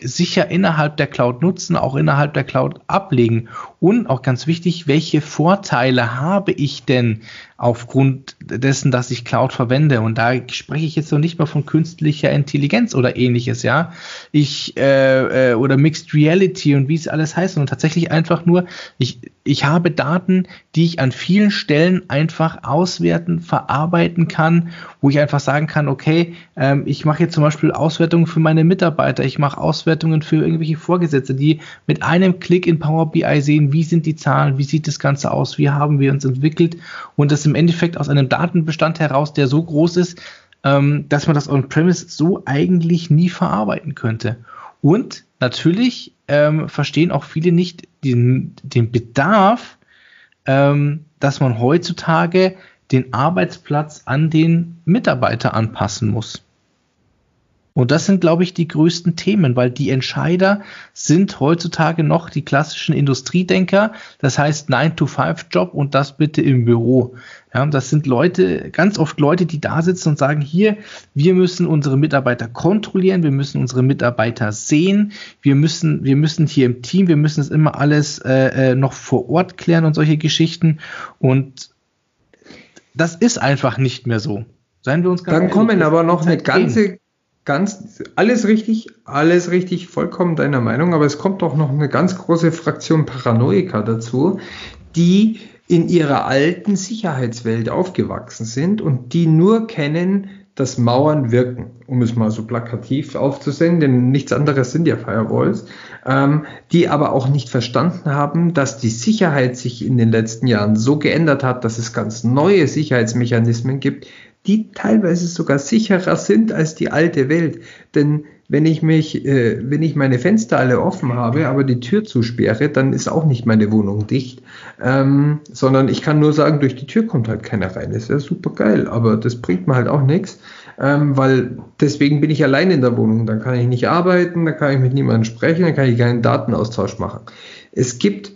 sicher innerhalb der Cloud nutzen, auch innerhalb der Cloud ablegen. Und auch ganz wichtig, welche Vorteile habe ich denn aufgrund dessen, dass ich Cloud verwende? Und da spreche ich jetzt noch nicht mal von künstlicher Intelligenz oder ähnliches, ja. Ich, äh, äh, oder Mixed Reality und wie es alles heißt, sondern tatsächlich einfach nur, ich, ich habe Daten, die ich an vielen Stellen einfach auswerten, verarbeiten kann, wo ich einfach sagen kann, okay, ähm, ich mache jetzt zum Beispiel Auswertungen für meine Mitarbeiter, ich mache Auswertungen für irgendwelche Vorgesetzte, die mit einem Klick in Power BI sehen, wie sind die Zahlen, wie sieht das Ganze aus, wie haben wir uns entwickelt und das im Endeffekt aus einem Datenbestand heraus, der so groß ist, ähm, dass man das on-premise so eigentlich nie verarbeiten könnte. Und natürlich ähm, verstehen auch viele nicht den, den Bedarf, ähm, dass man heutzutage den Arbeitsplatz an den Mitarbeiter anpassen muss. Und das sind, glaube ich, die größten Themen, weil die Entscheider sind heutzutage noch die klassischen Industriedenker. Das heißt 9-to-5-Job und das bitte im Büro. Ja, das sind Leute, ganz oft Leute, die da sitzen und sagen, hier, wir müssen unsere Mitarbeiter kontrollieren, wir müssen unsere Mitarbeiter sehen, wir müssen, wir müssen hier im Team, wir müssen es immer alles äh, äh noch vor Ort klären und solche Geschichten. Und das ist einfach nicht mehr so. Seien wir uns ganz Dann kommen aber noch eine ganze, ganz, alles richtig, alles richtig, vollkommen deiner Meinung, aber es kommt doch noch eine ganz große Fraktion Paranoiker dazu, die in ihrer alten Sicherheitswelt aufgewachsen sind und die nur kennen, dass Mauern wirken, um es mal so plakativ aufzusehen, denn nichts anderes sind ja Firewalls, ähm, die aber auch nicht verstanden haben, dass die Sicherheit sich in den letzten Jahren so geändert hat, dass es ganz neue Sicherheitsmechanismen gibt, die teilweise sogar sicherer sind als die alte Welt. Denn wenn ich mich, äh, wenn ich meine Fenster alle offen habe, aber die Tür zusperre, dann ist auch nicht meine Wohnung dicht, ähm, sondern ich kann nur sagen, durch die Tür kommt halt keiner rein. Das ist ja super geil, aber das bringt mir halt auch nichts, ähm, weil deswegen bin ich allein in der Wohnung. Dann kann ich nicht arbeiten, dann kann ich mit niemandem sprechen, dann kann ich keinen Datenaustausch machen. Es gibt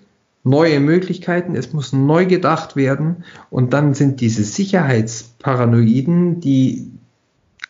neue Möglichkeiten, es muss neu gedacht werden und dann sind diese Sicherheitsparanoiden, die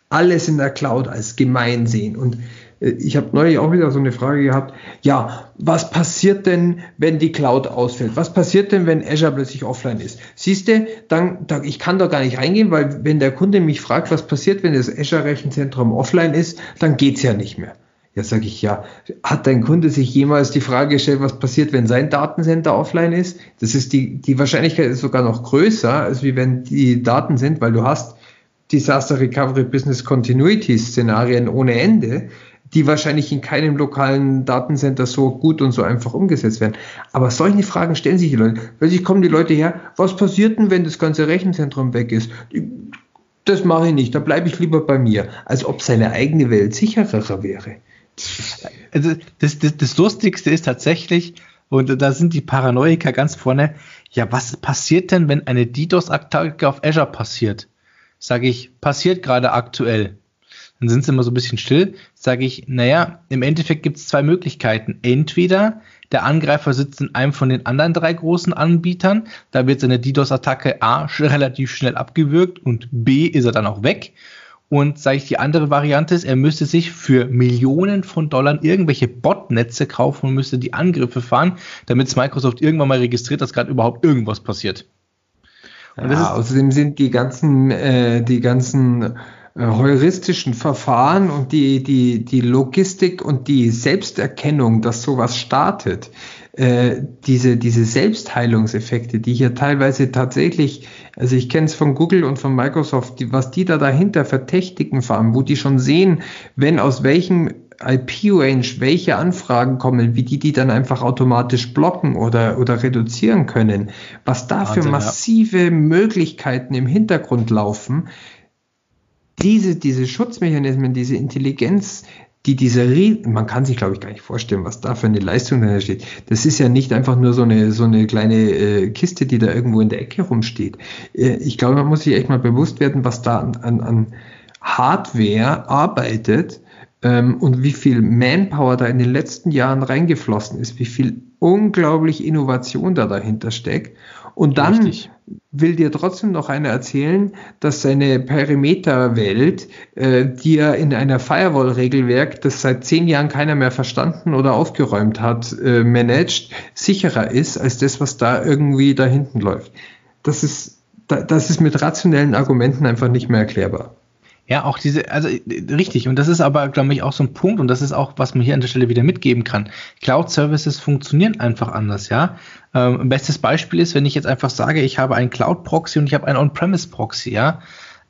alles in der Cloud als gemein sehen und äh, ich habe neulich auch wieder so eine Frage gehabt, ja, was passiert denn, wenn die Cloud ausfällt? Was passiert denn, wenn Azure plötzlich offline ist? Siehst du, dann, ich kann da gar nicht reingehen, weil wenn der Kunde mich fragt, was passiert, wenn das Azure Rechenzentrum offline ist, dann geht's ja nicht mehr. Ja, sage ich, ja, hat dein Kunde sich jemals die Frage gestellt, was passiert, wenn sein Datencenter offline ist? Das ist die, die Wahrscheinlichkeit ist sogar noch größer, als wie wenn die Daten sind, weil du hast Disaster Recovery Business Continuity Szenarien ohne Ende, die wahrscheinlich in keinem lokalen Datencenter so gut und so einfach umgesetzt werden. Aber solche Fragen stellen sich die Leute. Plötzlich kommen die Leute her, was passiert denn, wenn das ganze Rechenzentrum weg ist? Das mache ich nicht, da bleibe ich lieber bei mir, als ob seine eigene Welt sicherer wäre. Also das, das, das Lustigste ist tatsächlich, und da sind die Paranoiker ganz vorne, ja, was passiert denn, wenn eine DDoS-Attacke auf Azure passiert? Sage ich, passiert gerade aktuell. Dann sind sie immer so ein bisschen still. Sage ich, naja, im Endeffekt gibt es zwei Möglichkeiten. Entweder der Angreifer sitzt in einem von den anderen drei großen Anbietern, da wird seine DDoS-Attacke A relativ schnell abgewürgt und B ist er dann auch weg. Und sage ich, die andere Variante ist, er müsste sich für Millionen von Dollar irgendwelche Botnetze kaufen und müsste die Angriffe fahren, damit Microsoft irgendwann mal registriert, dass gerade überhaupt irgendwas passiert. Ja, außerdem sind die ganzen, äh, die ganzen äh, heuristischen Verfahren und die, die, die Logistik und die Selbsterkennung, dass sowas startet, äh, diese, diese Selbstheilungseffekte, die hier teilweise tatsächlich, also ich kenne es von Google und von Microsoft, die, was die da dahinter für Techniken fahren, wo die schon sehen, wenn aus welchem IP-Range welche Anfragen kommen, wie die die dann einfach automatisch blocken oder, oder reduzieren können, was da für massive ja. Möglichkeiten im Hintergrund laufen, diese, diese Schutzmechanismen, diese Intelligenz, die diese, man kann sich glaube ich gar nicht vorstellen, was da für eine Leistung dahinter steht. Das ist ja nicht einfach nur so eine, so eine kleine äh, Kiste, die da irgendwo in der Ecke rumsteht. Äh, ich glaube, man muss sich echt mal bewusst werden, was da an, an, an Hardware arbeitet ähm, und wie viel Manpower da in den letzten Jahren reingeflossen ist, wie viel unglaublich Innovation da dahinter steckt. Und dann Richtig. will dir trotzdem noch einer erzählen, dass seine Perimeterwelt, äh, die er in einer Firewall-Regelwerk, das seit zehn Jahren keiner mehr verstanden oder aufgeräumt hat, äh, managt, sicherer ist als das, was da irgendwie da hinten läuft. Das ist, das ist mit rationellen Argumenten einfach nicht mehr erklärbar. Ja, auch diese, also richtig, und das ist aber, glaube ich, auch so ein Punkt, und das ist auch, was man hier an der Stelle wieder mitgeben kann. Cloud-Services funktionieren einfach anders, ja. Ähm, bestes Beispiel ist, wenn ich jetzt einfach sage, ich habe einen Cloud-Proxy und ich habe einen On-Premise-Proxy, ja.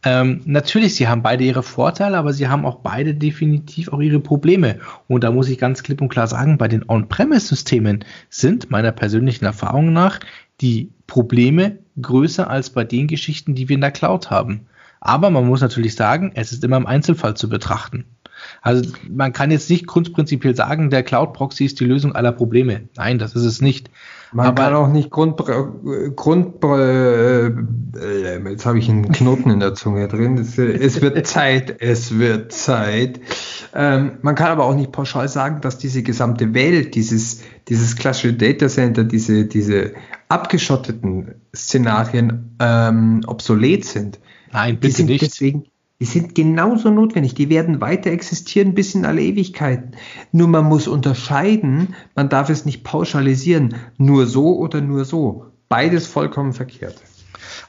Ähm, natürlich, sie haben beide ihre Vorteile, aber sie haben auch beide definitiv auch ihre Probleme. Und da muss ich ganz klipp und klar sagen, bei den On-Premise-Systemen sind meiner persönlichen Erfahrung nach die Probleme größer als bei den Geschichten, die wir in der Cloud haben. Aber man muss natürlich sagen, es ist immer im Einzelfall zu betrachten. Also man kann jetzt nicht grundprinzipiell sagen, der Cloud Proxy ist die Lösung aller Probleme. Nein, das ist es nicht. Man aber kann auch nicht Grund, Grund äh, jetzt habe ich einen Knoten in der Zunge drin. Es, es wird Zeit, es wird Zeit. Ähm, man kann aber auch nicht pauschal sagen, dass diese gesamte Welt, dieses, dieses klassische Data Center, diese, diese abgeschotteten Szenarien ähm, obsolet sind. Nein, bitte die sind nicht. Deswegen, die sind genauso notwendig. Die werden weiter existieren bis in alle Ewigkeiten. Nur man muss unterscheiden, man darf es nicht pauschalisieren. Nur so oder nur so. Beides vollkommen verkehrt.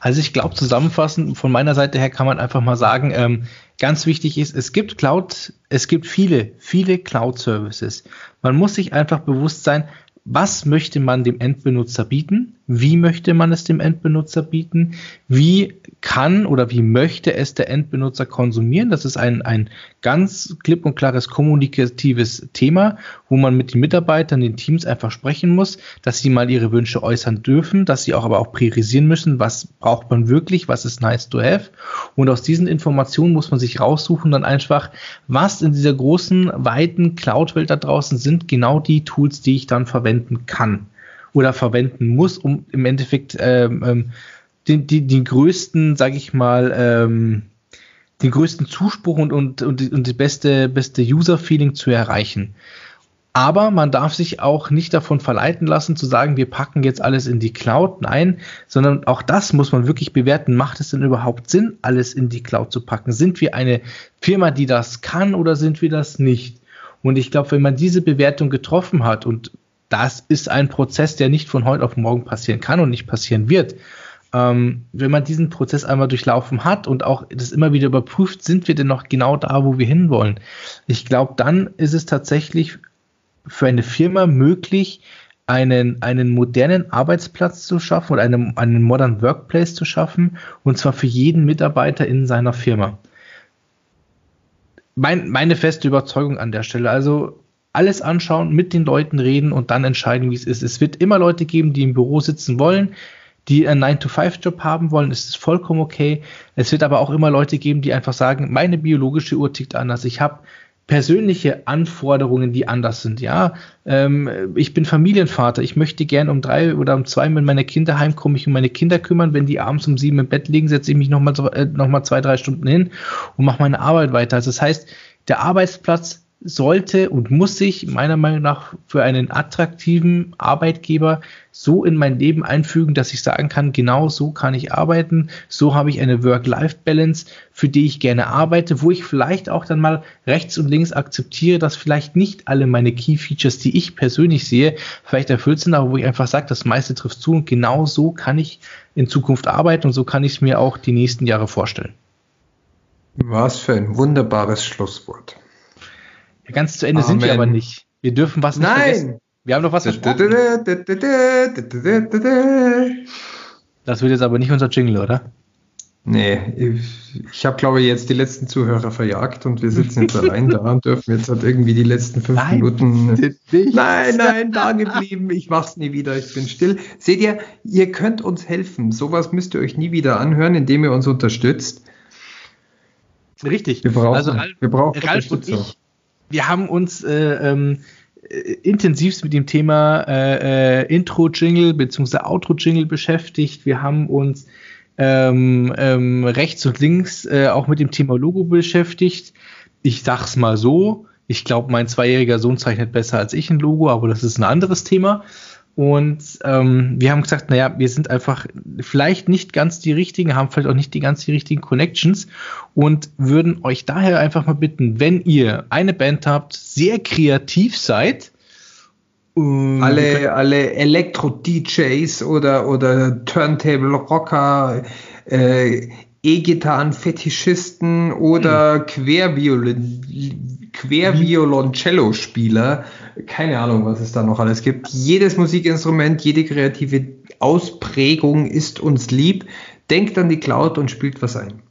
Also ich glaube, zusammenfassend von meiner Seite her kann man einfach mal sagen, ähm, ganz wichtig ist, es gibt Cloud, es gibt viele, viele Cloud-Services. Man muss sich einfach bewusst sein, was möchte man dem Endbenutzer bieten? Wie möchte man es dem Endbenutzer bieten? Wie kann oder wie möchte es der Endbenutzer konsumieren? Das ist ein, ein ganz klipp und klares kommunikatives Thema, wo man mit den Mitarbeitern, den Teams einfach sprechen muss, dass sie mal ihre Wünsche äußern dürfen, dass sie auch aber auch priorisieren müssen, was braucht man wirklich, was ist nice to have. Und aus diesen Informationen muss man sich raussuchen, dann einfach, was in dieser großen, weiten Cloud-Welt da draußen sind, genau die Tools, die ich dann verwenden kann oder verwenden muss, um im Endeffekt ähm, ähm, den, die, den größten, sage ich mal, ähm, den größten Zuspruch und, und, und, die, und die beste, beste User-Feeling zu erreichen. Aber man darf sich auch nicht davon verleiten lassen, zu sagen, wir packen jetzt alles in die Cloud. Nein, sondern auch das muss man wirklich bewerten. Macht es denn überhaupt Sinn, alles in die Cloud zu packen? Sind wir eine Firma, die das kann oder sind wir das nicht? Und ich glaube, wenn man diese Bewertung getroffen hat und das ist ein Prozess, der nicht von heute auf morgen passieren kann und nicht passieren wird. Ähm, wenn man diesen Prozess einmal durchlaufen hat und auch das immer wieder überprüft, sind wir denn noch genau da, wo wir hinwollen? Ich glaube, dann ist es tatsächlich für eine Firma möglich, einen, einen modernen Arbeitsplatz zu schaffen oder einen, einen modernen Workplace zu schaffen, und zwar für jeden Mitarbeiter in seiner Firma. Mein, meine feste Überzeugung an der Stelle. Also alles anschauen, mit den Leuten reden und dann entscheiden, wie es ist. Es wird immer Leute geben, die im Büro sitzen wollen, die einen 9-to-5-Job haben wollen, es ist vollkommen okay. Es wird aber auch immer Leute geben, die einfach sagen, meine biologische Uhr tickt anders. Ich habe persönliche Anforderungen, die anders sind. Ja, ähm, ich bin Familienvater. Ich möchte gern um drei oder um zwei mit meiner Kinder heimkommen, mich um meine Kinder kümmern. Wenn die abends um sieben im Bett liegen, setze ich mich nochmal äh, noch mal zwei, drei Stunden hin und mache meine Arbeit weiter. Also das heißt, der Arbeitsplatz sollte und muss sich meiner Meinung nach für einen attraktiven Arbeitgeber so in mein Leben einfügen, dass ich sagen kann, genau so kann ich arbeiten, so habe ich eine Work-Life-Balance, für die ich gerne arbeite, wo ich vielleicht auch dann mal rechts und links akzeptiere, dass vielleicht nicht alle meine Key-Features, die ich persönlich sehe, vielleicht erfüllt sind, aber wo ich einfach sage, das meiste trifft zu und genau so kann ich in Zukunft arbeiten und so kann ich es mir auch die nächsten Jahre vorstellen. Was für ein wunderbares Schlusswort. Ganz zu Ende Amen. sind wir aber nicht. Wir dürfen was nicht Nein. vergessen. Wir haben noch was versprochen. Das wird jetzt aber nicht unser Jingle, oder? Nee, ich, habe, glaube ich, jetzt die letzten Zuhörer verjagt und wir sitzen jetzt allein da und dürfen jetzt halt irgendwie die letzten fünf nein, Minuten. Nein, nein, da geblieben. Ich mach's nie wieder, ich bin still. Seht ihr, ihr könnt uns helfen. Sowas müsst ihr euch nie wieder anhören, indem ihr uns unterstützt. Richtig. Wir brauchen, also, wir brauchen Ralf und ich, wir haben uns äh, ähm, äh, intensivst mit dem Thema äh, äh, Intro-Jingle bzw. Outro-Jingle beschäftigt. Wir haben uns ähm, ähm, rechts und links äh, auch mit dem Thema Logo beschäftigt. Ich sag's mal so, ich glaube, mein zweijähriger Sohn zeichnet besser als ich ein Logo, aber das ist ein anderes Thema. Und ähm, wir haben gesagt, naja, wir sind einfach vielleicht nicht ganz die richtigen, haben vielleicht auch nicht die ganz die richtigen Connections und würden euch daher einfach mal bitten, wenn ihr eine Band habt, sehr kreativ seid, ähm, alle, alle Elektro-DJs oder, oder Turntable-Rocker, äh, E-Gitarren-Fetischisten oder hm. Querviolin, Quervioloncello-Spieler. Keine Ahnung, was es da noch alles gibt. Jedes Musikinstrument, jede kreative Ausprägung ist uns lieb. Denkt an die Cloud und spielt was ein.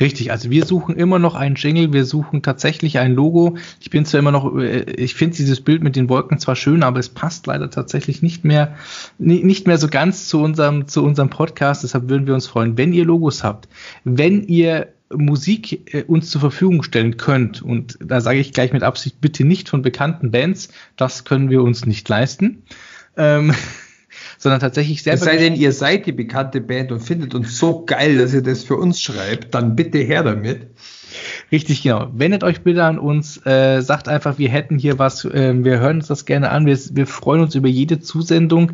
Richtig, also wir suchen immer noch einen Jingle, wir suchen tatsächlich ein Logo. Ich bin zwar immer noch, äh, ich finde dieses Bild mit den Wolken zwar schön, aber es passt leider tatsächlich nicht mehr, nicht mehr so ganz zu unserem, zu unserem Podcast. Deshalb würden wir uns freuen, wenn ihr Logos habt, wenn ihr Musik äh, uns zur Verfügung stellen könnt, und da sage ich gleich mit Absicht bitte nicht von bekannten Bands, das können wir uns nicht leisten. ähm, sondern tatsächlich selber. Es sei denn, ihr seid die bekannte Band und findet uns so geil, dass ihr das für uns schreibt, dann bitte her damit. Richtig, genau. Wendet euch bitte an uns, äh, sagt einfach, wir hätten hier was, äh, wir hören uns das gerne an, wir, wir freuen uns über jede Zusendung.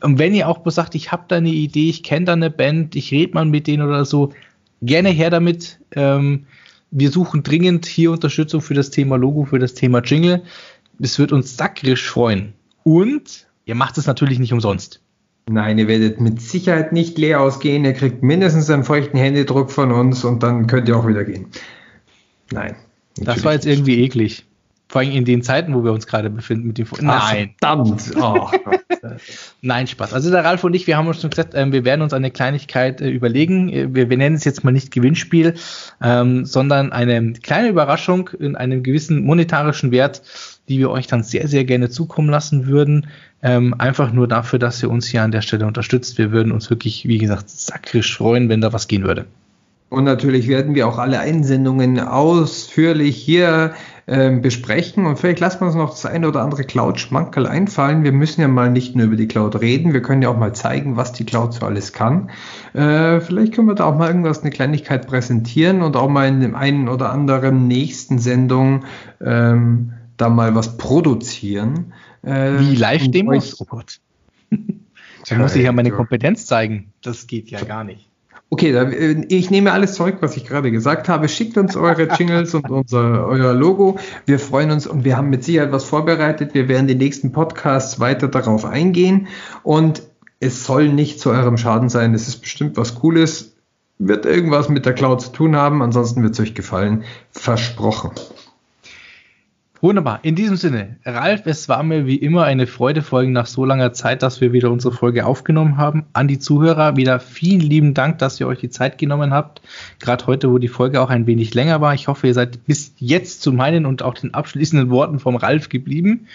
Und wenn ihr auch sagt, ich habe da eine Idee, ich kenne da eine Band, ich rede mal mit denen oder so, gerne her damit. Ähm, wir suchen dringend hier Unterstützung für das Thema Logo, für das Thema Jingle. Es wird uns sackrisch freuen. Und ihr macht es natürlich nicht umsonst. Nein, ihr werdet mit Sicherheit nicht leer ausgehen. Ihr kriegt mindestens einen feuchten Händedruck von uns und dann könnt ihr auch wieder gehen. Nein. Das war jetzt irgendwie eklig. Vor allem in den Zeiten, wo wir uns gerade befinden mit dem Vo Nein. verdammt. Oh, Nein, Spaß. Also der Ralf und ich, wir haben uns schon gesagt, äh, wir werden uns eine Kleinigkeit äh, überlegen. Äh, wir, wir, nennen es jetzt mal nicht Gewinnspiel, ähm, sondern eine kleine Überraschung in einem gewissen monetarischen Wert, die wir euch dann sehr, sehr gerne zukommen lassen würden. Ähm, einfach nur dafür, dass ihr uns hier an der Stelle unterstützt. Wir würden uns wirklich, wie gesagt, sakrisch freuen, wenn da was gehen würde. Und natürlich werden wir auch alle Einsendungen ausführlich hier äh, besprechen. Und vielleicht lassen wir uns noch das eine oder andere Cloud-Schmankerl einfallen. Wir müssen ja mal nicht nur über die Cloud reden, wir können ja auch mal zeigen, was die Cloud so alles kann. Äh, vielleicht können wir da auch mal irgendwas, eine Kleinigkeit präsentieren und auch mal in dem einen oder anderen nächsten Sendung ähm, da mal was produzieren. Äh, Wie Live-Demos? Oh Gott. da muss ich ja meine Kompetenz zeigen. Das geht ja gar nicht. Okay, äh, ich nehme alles zurück, was ich gerade gesagt habe. Schickt uns eure Jingles und unser, euer Logo. Wir freuen uns und wir haben mit Sicherheit was vorbereitet. Wir werden die nächsten Podcasts weiter darauf eingehen und es soll nicht zu eurem Schaden sein. Es ist bestimmt was Cooles. Wird irgendwas mit der Cloud zu tun haben. Ansonsten wird es euch gefallen. Versprochen. Wunderbar. In diesem Sinne, Ralf, es war mir wie immer eine Freude, folgen nach so langer Zeit, dass wir wieder unsere Folge aufgenommen haben. An die Zuhörer wieder vielen lieben Dank, dass ihr euch die Zeit genommen habt. Gerade heute, wo die Folge auch ein wenig länger war. Ich hoffe, ihr seid bis jetzt zu meinen und auch den abschließenden Worten vom Ralf geblieben.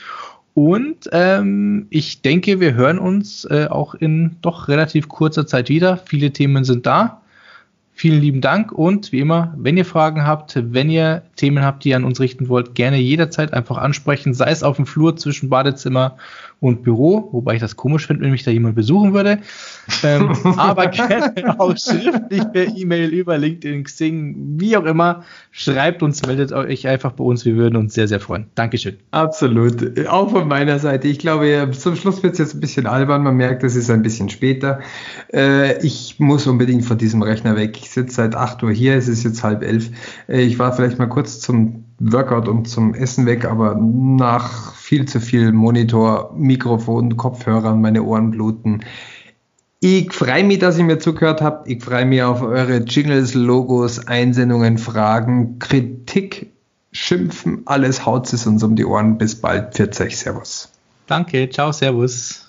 Und ähm, ich denke, wir hören uns äh, auch in doch relativ kurzer Zeit wieder. Viele Themen sind da. Vielen lieben Dank und wie immer, wenn ihr Fragen habt, wenn ihr Themen habt, die ihr an uns richten wollt, gerne jederzeit einfach ansprechen, sei es auf dem Flur zwischen Badezimmer und Büro, wobei ich das komisch finde, wenn mich da jemand besuchen würde. Ähm, aber gerne auch schriftlich per E-Mail über LinkedIn, Xing, wie auch immer. Schreibt uns, meldet euch einfach bei uns. Wir würden uns sehr, sehr freuen. Dankeschön. Absolut. Auch von meiner Seite. Ich glaube, zum Schluss wird es jetzt ein bisschen albern. Man merkt, es ist ein bisschen später. Äh, ich muss unbedingt von diesem Rechner weg. Ich sitze seit 8 Uhr hier. Es ist jetzt halb elf. Äh, ich war vielleicht mal kurz zum Workout und zum Essen weg, aber nach viel zu viel Monitor, Mikrofon, Kopfhörern, meine Ohren bluten. Ich freue mich, dass ihr mir zugehört habt. Ich freue mich auf eure Jingles, Logos, Einsendungen, Fragen, Kritik, Schimpfen. Alles haut es uns um die Ohren. Bis bald. 40. Servus. Danke. Ciao. Servus.